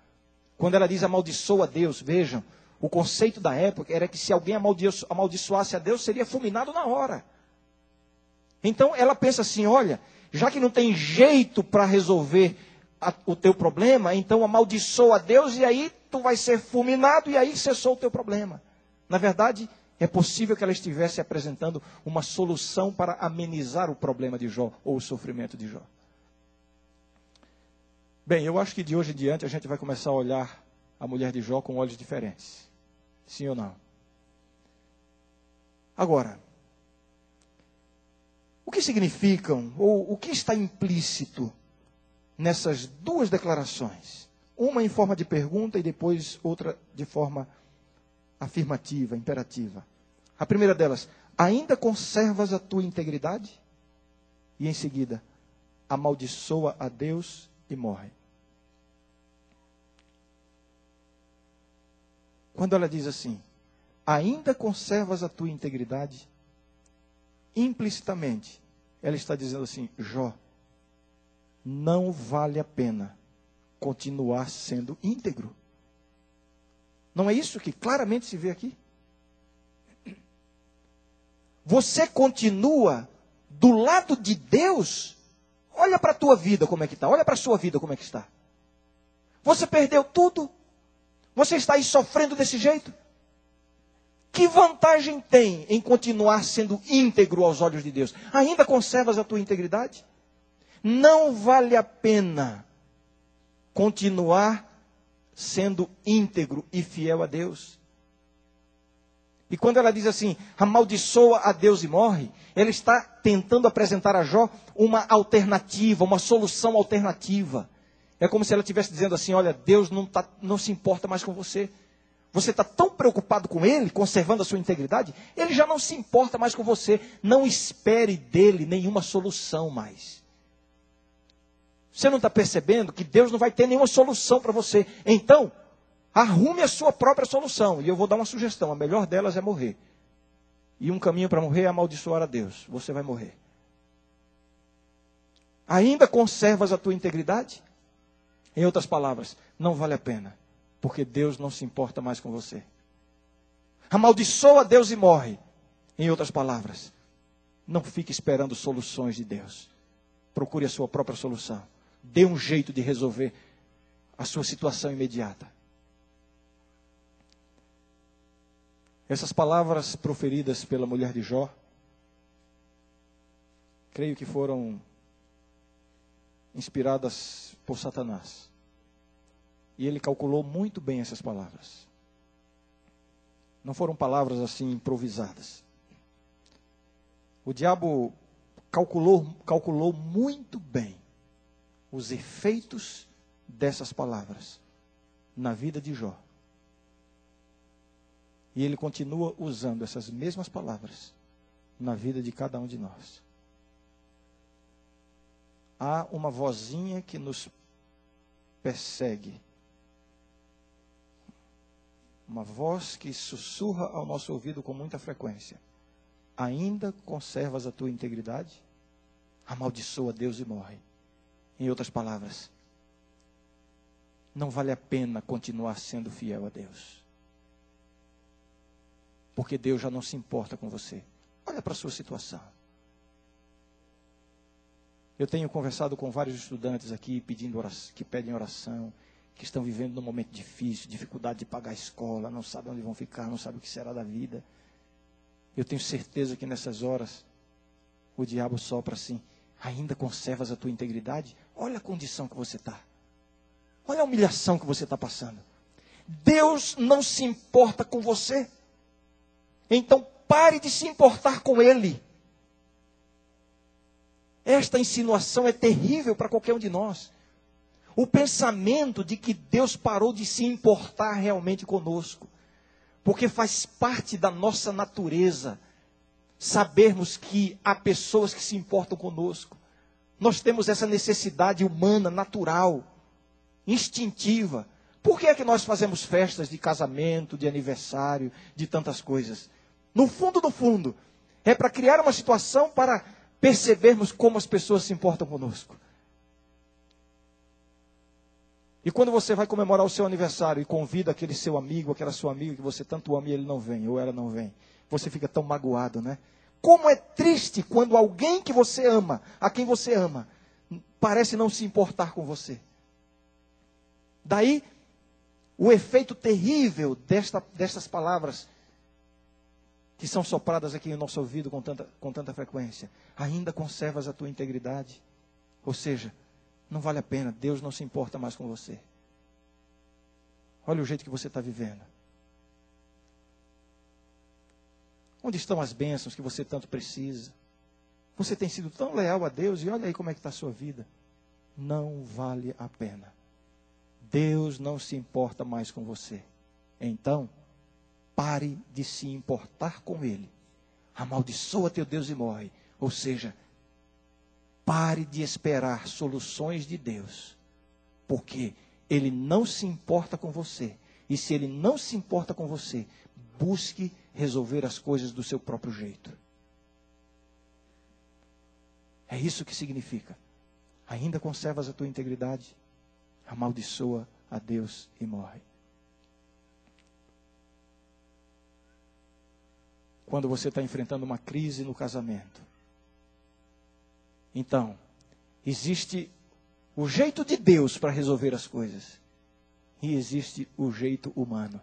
Quando ela diz amaldiçoa a Deus, vejam, o conceito da época era que se alguém amaldiçoasse a Deus, seria fulminado na hora. Então ela pensa assim: olha, já que não tem jeito para resolver a, o teu problema, então amaldiçoa a Deus e aí tu vai ser fulminado e aí cessou o teu problema. Na verdade, é possível que ela estivesse apresentando uma solução para amenizar o problema de Jó ou o sofrimento de Jó. Bem, eu acho que de hoje em diante a gente vai começar a olhar a mulher de Jó com olhos diferentes. Sim ou não? Agora, o que significam, ou o que está implícito nessas duas declarações? Uma em forma de pergunta e depois outra de forma afirmativa, imperativa. A primeira delas, ainda conservas a tua integridade? E em seguida, amaldiçoa a Deus e morre. Quando ela diz assim, ainda conservas a tua integridade, implicitamente, ela está dizendo assim: Jó, não vale a pena continuar sendo íntegro. Não é isso que claramente se vê aqui? Você continua do lado de Deus? Olha para a tua vida como é que está. Olha para a sua vida como é que está. Você perdeu tudo? Você está aí sofrendo desse jeito? Que vantagem tem em continuar sendo íntegro aos olhos de Deus? Ainda conservas a tua integridade? Não vale a pena continuar sendo íntegro e fiel a Deus. E quando ela diz assim, amaldiçoa a Deus e morre, ela está tentando apresentar a Jó uma alternativa, uma solução alternativa. É como se ela estivesse dizendo assim: olha, Deus não, tá, não se importa mais com você. Você está tão preocupado com Ele, conservando a sua integridade, Ele já não se importa mais com você. Não espere dele nenhuma solução mais. Você não está percebendo que Deus não vai ter nenhuma solução para você. Então, arrume a sua própria solução. E eu vou dar uma sugestão: a melhor delas é morrer. E um caminho para morrer é amaldiçoar a Deus. Você vai morrer. Ainda conservas a tua integridade? Em outras palavras, não vale a pena, porque Deus não se importa mais com você. Amaldiçoa Deus e morre. Em outras palavras, não fique esperando soluções de Deus. Procure a sua própria solução. Dê um jeito de resolver a sua situação imediata. Essas palavras proferidas pela mulher de Jó, creio que foram inspiradas por Satanás. E ele calculou muito bem essas palavras. Não foram palavras assim improvisadas. O diabo calculou, calculou muito bem os efeitos dessas palavras na vida de Jó. E ele continua usando essas mesmas palavras na vida de cada um de nós. Há uma vozinha que nos persegue uma voz que sussurra ao nosso ouvido com muita frequência: Ainda conservas a tua integridade? Amaldiçoa Deus e morre. Em outras palavras, não vale a pena continuar sendo fiel a Deus. Porque Deus já não se importa com você. Olha para a sua situação. Eu tenho conversado com vários estudantes aqui pedindo oração, que pedem oração que estão vivendo num momento difícil, dificuldade de pagar a escola, não sabem onde vão ficar, não sabem o que será da vida. Eu tenho certeza que nessas horas o diabo sopra assim: ainda conservas a tua integridade? Olha a condição que você está. Olha a humilhação que você está passando. Deus não se importa com você. Então pare de se importar com Ele. Esta insinuação é terrível para qualquer um de nós o pensamento de que Deus parou de se importar realmente conosco, porque faz parte da nossa natureza sabermos que há pessoas que se importam conosco. Nós temos essa necessidade humana, natural, instintiva. Por que é que nós fazemos festas de casamento, de aniversário, de tantas coisas? No fundo, no fundo, é para criar uma situação para percebermos como as pessoas se importam conosco. E quando você vai comemorar o seu aniversário e convida aquele seu amigo, aquela sua amiga que você tanto ama e ele não vem, ou ela não vem, você fica tão magoado, né? Como é triste quando alguém que você ama, a quem você ama, parece não se importar com você. Daí, o efeito terrível desta, destas palavras que são sopradas aqui no nosso ouvido com tanta, com tanta frequência. Ainda conservas a tua integridade. Ou seja, não vale a pena, Deus não se importa mais com você. Olha o jeito que você está vivendo. Onde estão as bênçãos que você tanto precisa? Você tem sido tão leal a Deus e olha aí como é que está a sua vida. Não vale a pena. Deus não se importa mais com você. Então, pare de se importar com Ele. Amaldiçoa teu Deus e morre. Ou seja, pare de esperar soluções de Deus. Porque Ele não se importa com você. E se Ele não se importa com você, busque resolver as coisas do seu próprio jeito. É isso que significa. Ainda conservas a tua integridade? Amaldiçoa a Deus e morre. Quando você está enfrentando uma crise no casamento. Então, existe o jeito de Deus para resolver as coisas. E existe o jeito humano.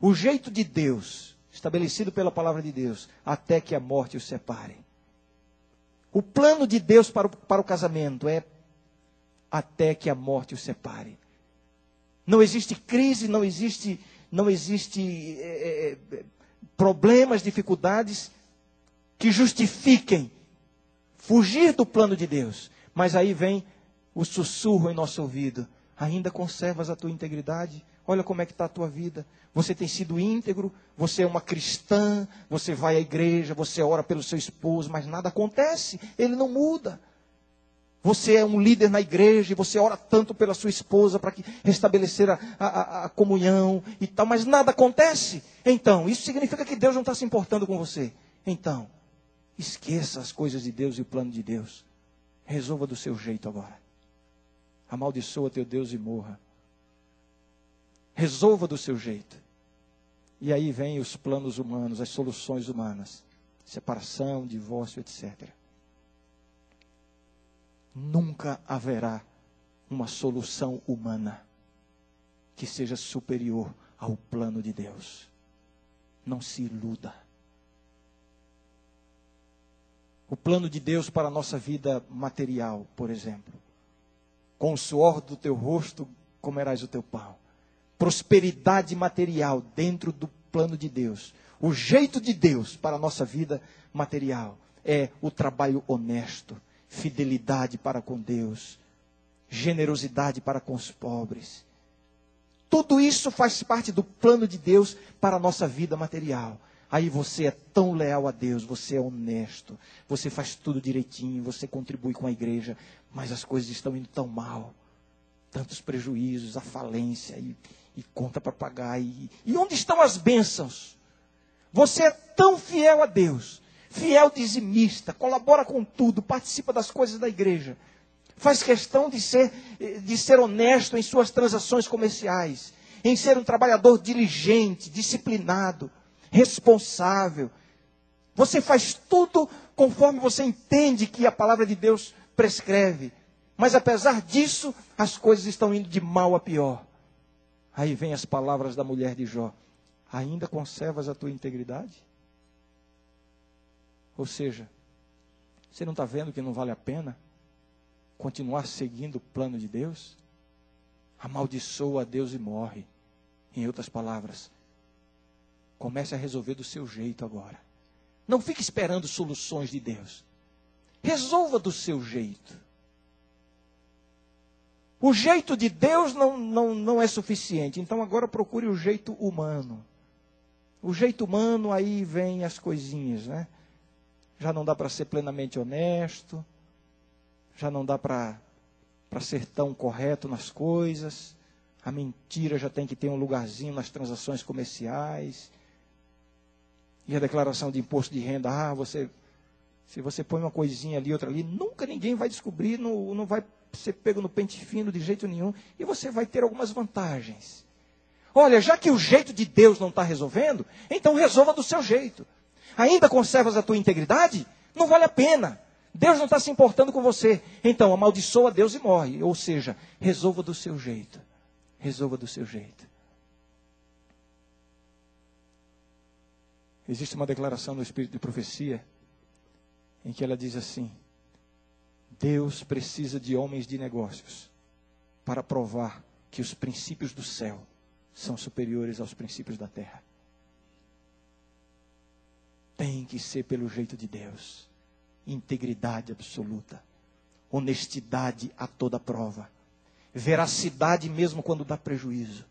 O jeito de Deus, estabelecido pela palavra de Deus, até que a morte os separe. O plano de Deus para o, para o casamento é até que a morte os separe. Não existe crise, não existe, não existe é, é, problemas, dificuldades que justifiquem fugir do plano de Deus. Mas aí vem o sussurro em nosso ouvido: ainda conservas a tua integridade? Olha como é que está a tua vida. Você tem sido íntegro, você é uma cristã, você vai à igreja, você ora pelo seu esposo, mas nada acontece, ele não muda. Você é um líder na igreja e você ora tanto pela sua esposa para que restabelecer a, a, a, comunhão e tal, mas nada acontece. Então, isso significa que Deus não está se importando com você. Então, esqueça as coisas de Deus e o plano de Deus. Resolva do seu jeito agora. Amaldiçoa teu Deus e morra. Resolva do seu jeito. E aí vem os planos humanos, as soluções humanas. Separação, divórcio, etc. Nunca haverá uma solução humana que seja superior ao plano de Deus. Não se iluda. O plano de Deus para a nossa vida material, por exemplo. Com o suor do teu rosto comerás o teu pão prosperidade material dentro do plano de Deus. O jeito de Deus para a nossa vida material é o trabalho honesto, fidelidade para com Deus, generosidade para com os pobres. Tudo isso faz parte do plano de Deus para a nossa vida material. Aí você é tão leal a Deus, você é honesto, você faz tudo direitinho, você contribui com a igreja, mas as coisas estão indo tão mal. Tantos prejuízos, a falência e, e conta para pagar. E, e onde estão as bênçãos? Você é tão fiel a Deus, fiel dizimista, colabora com tudo, participa das coisas da igreja, faz questão de ser, de ser honesto em suas transações comerciais, em ser um trabalhador diligente, disciplinado, responsável. Você faz tudo conforme você entende que a palavra de Deus prescreve. Mas apesar disso, as coisas estão indo de mal a pior. Aí vem as palavras da mulher de Jó: Ainda conservas a tua integridade? Ou seja, você não está vendo que não vale a pena continuar seguindo o plano de Deus? Amaldiçoa a Deus e morre. Em outras palavras, comece a resolver do seu jeito agora. Não fique esperando soluções de Deus. Resolva do seu jeito. O jeito de Deus não, não, não é suficiente, então agora procure o jeito humano. O jeito humano, aí vem as coisinhas, né? Já não dá para ser plenamente honesto, já não dá para ser tão correto nas coisas, a mentira já tem que ter um lugarzinho nas transações comerciais. E a declaração de imposto de renda, ah, você, se você põe uma coisinha ali, outra ali, nunca ninguém vai descobrir, não, não vai ser pego no pente fino de jeito nenhum, e você vai ter algumas vantagens. Olha, já que o jeito de Deus não está resolvendo, então resolva do seu jeito. Ainda conservas a tua integridade? Não vale a pena. Deus não está se importando com você. Então, amaldiçoa Deus e morre. Ou seja, resolva do seu jeito. Resolva do seu jeito. Existe uma declaração no Espírito de Profecia em que ela diz assim: Deus precisa de homens de negócios para provar que os princípios do céu são superiores aos princípios da terra. Tem que ser pelo jeito de Deus. Integridade absoluta. Honestidade a toda prova. veracidade mesmo quando dá prejuízo.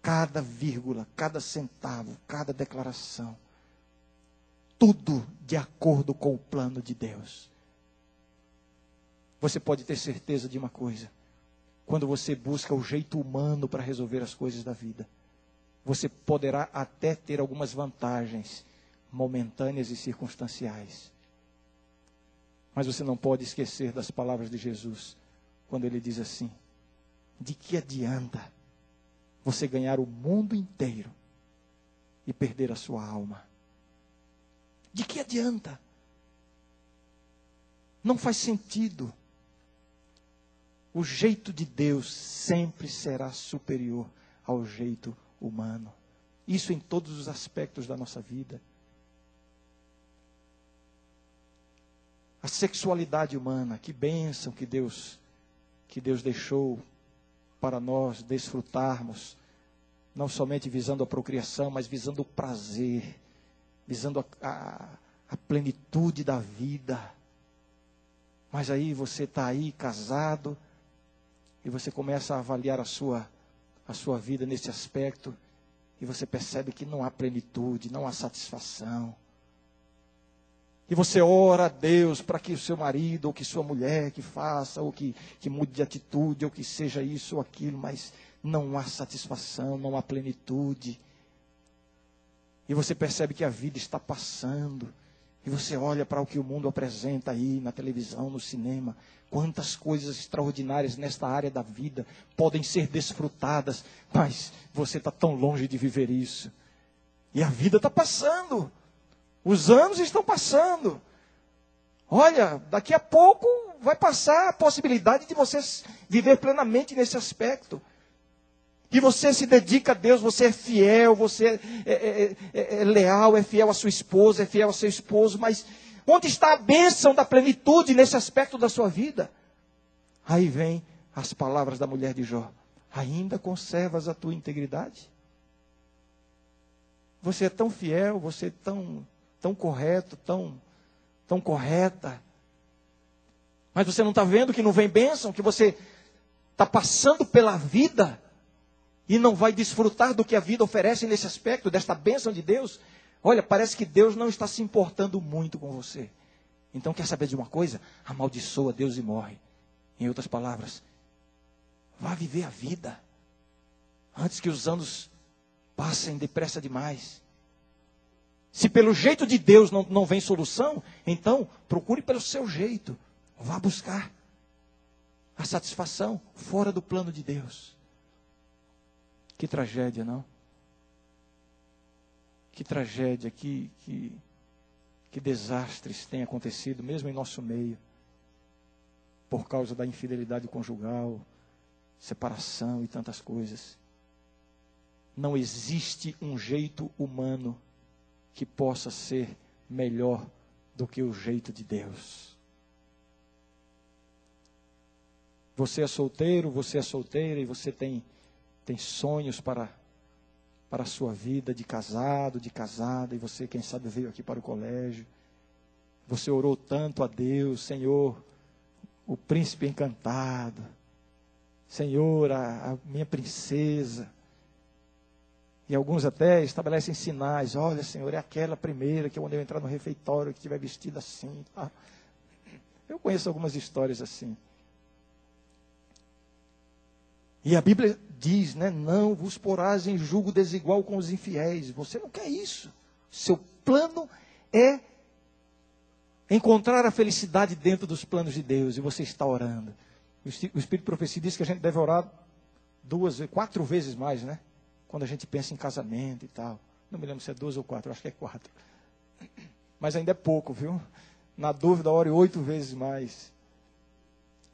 Cada vírgula, cada centavo, cada declaração. Tudo de acordo com o plano de Deus. Você pode ter certeza de uma coisa: quando você busca o jeito humano para resolver as coisas da vida, você poderá até ter algumas vantagens momentâneas e circunstanciais. Mas você não pode esquecer das palavras de Jesus, quando ele diz assim: De que adianta você ganhar o mundo inteiro e perder a sua alma? De que adianta? Não faz sentido. O jeito de Deus sempre será superior ao jeito humano. Isso em todos os aspectos da nossa vida. A sexualidade humana, que bênção que Deus que Deus deixou para nós desfrutarmos, não somente visando a procriação, mas visando o prazer, visando a, a, a plenitude da vida. Mas aí você está aí casado e você começa a avaliar a sua, a sua vida nesse aspecto e você percebe que não há plenitude, não há satisfação. E você ora a Deus para que o seu marido ou que sua mulher que faça, ou que, que mude de atitude, ou que seja isso ou aquilo, mas não há satisfação, não há plenitude. E você percebe que a vida está passando. E você olha para o que o mundo apresenta aí na televisão, no cinema. Quantas coisas extraordinárias nesta área da vida podem ser desfrutadas, mas você está tão longe de viver isso. E a vida está passando. Os anos estão passando. Olha, daqui a pouco vai passar a possibilidade de você viver plenamente nesse aspecto. E você se dedica a Deus, você é fiel, você é, é, é, é, leal, é fiel à sua esposa, é fiel ao seu esposo, mas onde está a bênção da plenitude nesse aspecto da sua vida? Aí vem as palavras da mulher de Jó: ainda conservas a tua integridade? Você é tão fiel, você é tão tão correto, tão, tão correta. Mas você não está vendo que não vem bênção, que você está passando pela vida e não vai desfrutar do que a vida oferece nesse aspecto, desta bênção de Deus. Olha, parece que Deus não está se importando muito com você. Então, quer saber de uma coisa? Amaldiçoa Deus e morre. Em outras palavras, vá viver a vida antes que os anos passem depressa demais. Se pelo jeito de Deus não, não vem solução, então procure pelo seu jeito. Vá buscar a satisfação fora do plano de Deus. Que tragédia, não? Que tragédia, que, que, que desastres têm acontecido, mesmo em nosso meio, por causa da infidelidade conjugal, separação e tantas coisas. Não existe um jeito humano que possa ser melhor do que o jeito de Deus. Você é solteiro, você é solteira e você tem, tem sonhos para, para a sua vida de casado, de casada, e você, quem sabe, veio aqui para o colégio. Você orou tanto a Deus, Senhor, o príncipe encantado, Senhor, a, a minha princesa. E alguns até estabelecem sinais. Olha, Senhor, é aquela primeira que quando eu entrar no refeitório, que estiver vestida assim. Tá? Eu conheço algumas histórias assim. E a Bíblia diz, né? Não vos porás em julgo desigual com os infiéis. Você não quer isso. Seu plano é encontrar a felicidade dentro dos planos de Deus. E você está orando. O Espírito de Profecia diz que a gente deve orar duas, quatro vezes mais, né? quando a gente pensa em casamento e tal. Não me lembro se é duas ou quatro, acho que é quatro. Mas ainda é pouco, viu? Na dúvida, ore oito vezes mais.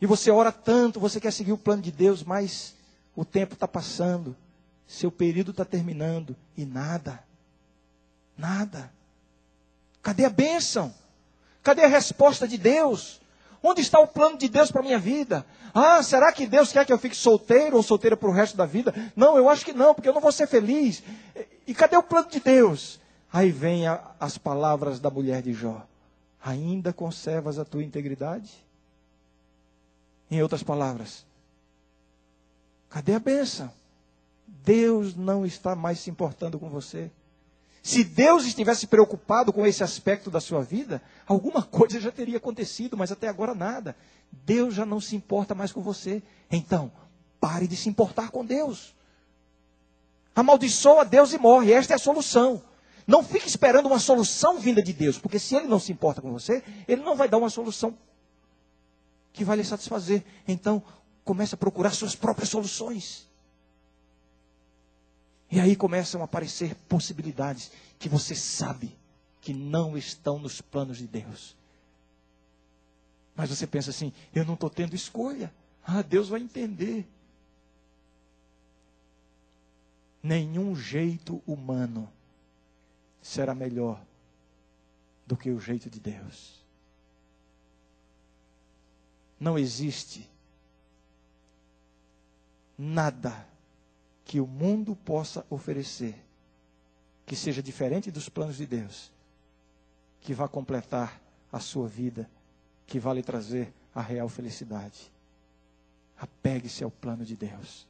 E você ora tanto, você quer seguir o plano de Deus, mas o tempo está passando, seu período está terminando e nada. Nada. Cadê a bênção? Cadê a resposta de Deus? Onde está o plano de Deus para a minha vida? Ah, será que Deus quer que eu fique solteiro ou solteira para o resto da vida? Não, eu acho que não, porque eu não vou ser feliz. E cadê o plano de Deus? Aí vem a, as palavras da mulher de Jó: Ainda conservas a tua integridade? Em outras palavras, Cadê a bênção? Deus não está mais se importando com você. Se Deus estivesse preocupado com esse aspecto da sua vida, alguma coisa já teria acontecido, mas até agora nada. Deus já não se importa mais com você. Então, pare de se importar com Deus. Amaldiçoa Deus e morre. Esta é a solução. Não fique esperando uma solução vinda de Deus, porque se Ele não se importa com você, Ele não vai dar uma solução que vai lhe satisfazer. Então, comece a procurar suas próprias soluções. E aí começam a aparecer possibilidades que você sabe que não estão nos planos de Deus. Mas você pensa assim: eu não estou tendo escolha. Ah, Deus vai entender. Nenhum jeito humano será melhor do que o jeito de Deus. Não existe nada que o mundo possa oferecer que seja diferente dos planos de Deus, que vá completar a sua vida, que vá lhe trazer a real felicidade. Apegue-se ao plano de Deus.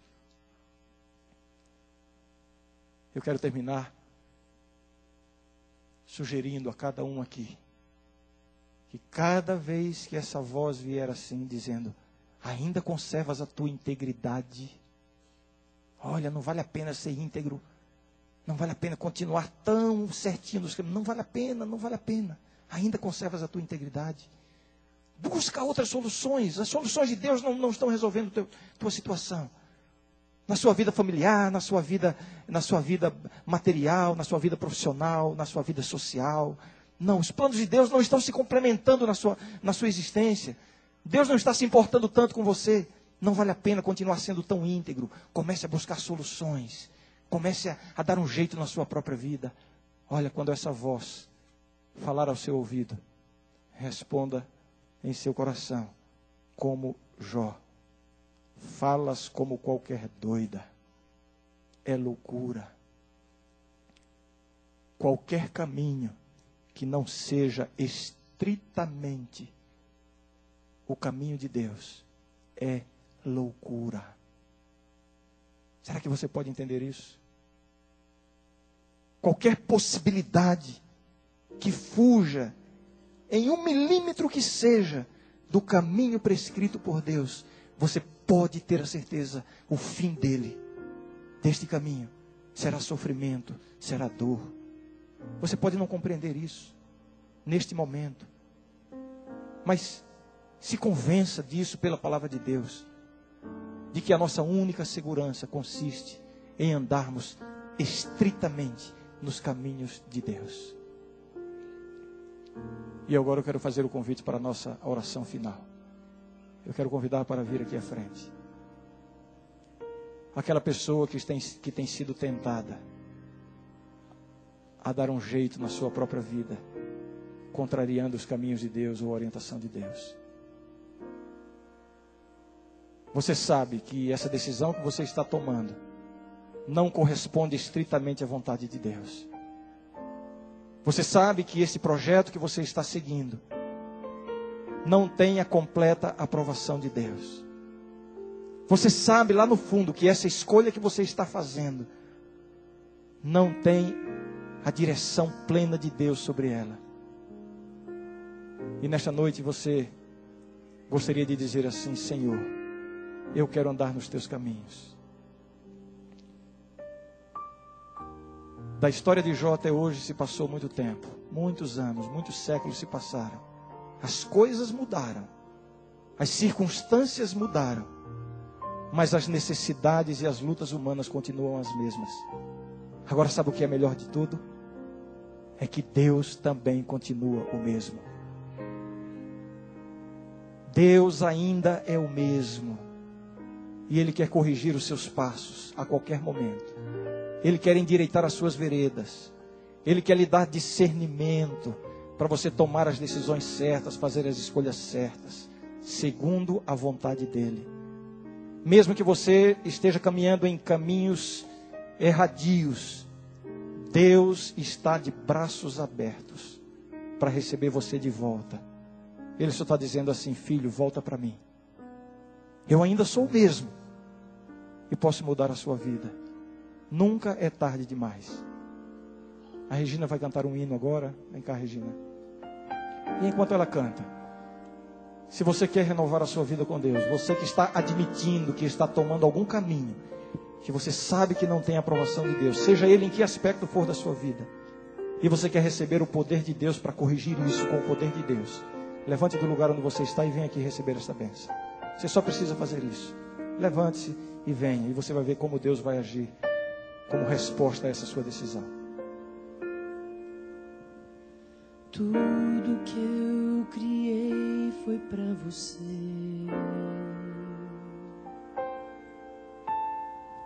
Eu quero terminar sugerindo a cada um aqui que cada vez que essa voz vier assim, dizendo: ainda conservas a tua integridade, olha, não vale a pena ser íntegro, não vale a pena continuar tão certinho nos caminhos, não vale a pena, não vale a pena, ainda conservas a tua integridade. Busca outras soluções, as soluções de Deus não, não estão resolvendo a tua situação na sua vida familiar, na sua vida, na sua vida material, na sua vida profissional, na sua vida social. Não, os planos de Deus não estão se complementando na sua, na sua existência. Deus não está se importando tanto com você. Não vale a pena continuar sendo tão íntegro. Comece a buscar soluções. Comece a, a dar um jeito na sua própria vida. Olha, quando essa voz falar ao seu ouvido, responda em seu coração, como Jó falas como qualquer doida. É loucura. Qualquer caminho que não seja estritamente o caminho de Deus é loucura. Será que você pode entender isso? Qualquer possibilidade que fuja, em um milímetro que seja, do caminho prescrito por Deus, você pode ter a certeza, o fim dele, deste caminho, será sofrimento, será dor. Você pode não compreender isso neste momento, mas se convença disso pela palavra de Deus, de que a nossa única segurança consiste em andarmos estritamente nos caminhos de Deus. E agora eu quero fazer o convite para a nossa oração final eu quero convidar para vir aqui à frente. Aquela pessoa que tem, que tem sido tentada a dar um jeito na sua própria vida, contrariando os caminhos de Deus ou a orientação de Deus. Você sabe que essa decisão que você está tomando não corresponde estritamente à vontade de Deus. Você sabe que esse projeto que você está seguindo não tem a completa aprovação de Deus. Você sabe lá no fundo que essa escolha que você está fazendo não tem a direção plena de Deus sobre ela. E nesta noite você gostaria de dizer assim: Senhor, eu quero andar nos teus caminhos. Da história de Jó até hoje se passou muito tempo, muitos anos, muitos séculos se passaram. As coisas mudaram, as circunstâncias mudaram, mas as necessidades e as lutas humanas continuam as mesmas. Agora, sabe o que é melhor de tudo? É que Deus também continua o mesmo. Deus ainda é o mesmo. E Ele quer corrigir os seus passos a qualquer momento. Ele quer endireitar as suas veredas. Ele quer lhe dar discernimento para você tomar as decisões certas, fazer as escolhas certas, segundo a vontade dEle. Mesmo que você esteja caminhando em caminhos erradios, Deus está de braços abertos para receber você de volta. Ele só está dizendo assim: filho, volta para mim. Eu ainda sou o mesmo. e possa mudar a sua vida. Nunca é tarde demais. A Regina vai cantar um hino agora. Vem cá, Regina. E enquanto ela canta, se você quer renovar a sua vida com Deus, você que está admitindo que está tomando algum caminho, que você sabe que não tem aprovação de Deus, seja ele em que aspecto for da sua vida, e você quer receber o poder de Deus para corrigir isso com o poder de Deus, levante do lugar onde você está e venha aqui receber esta bênção. Você só precisa fazer isso. Levante-se e venha, e você vai ver como Deus vai agir como resposta a essa sua decisão. Tudo que eu criei foi para você.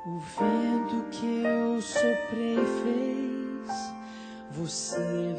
O vento que eu soprei fez você.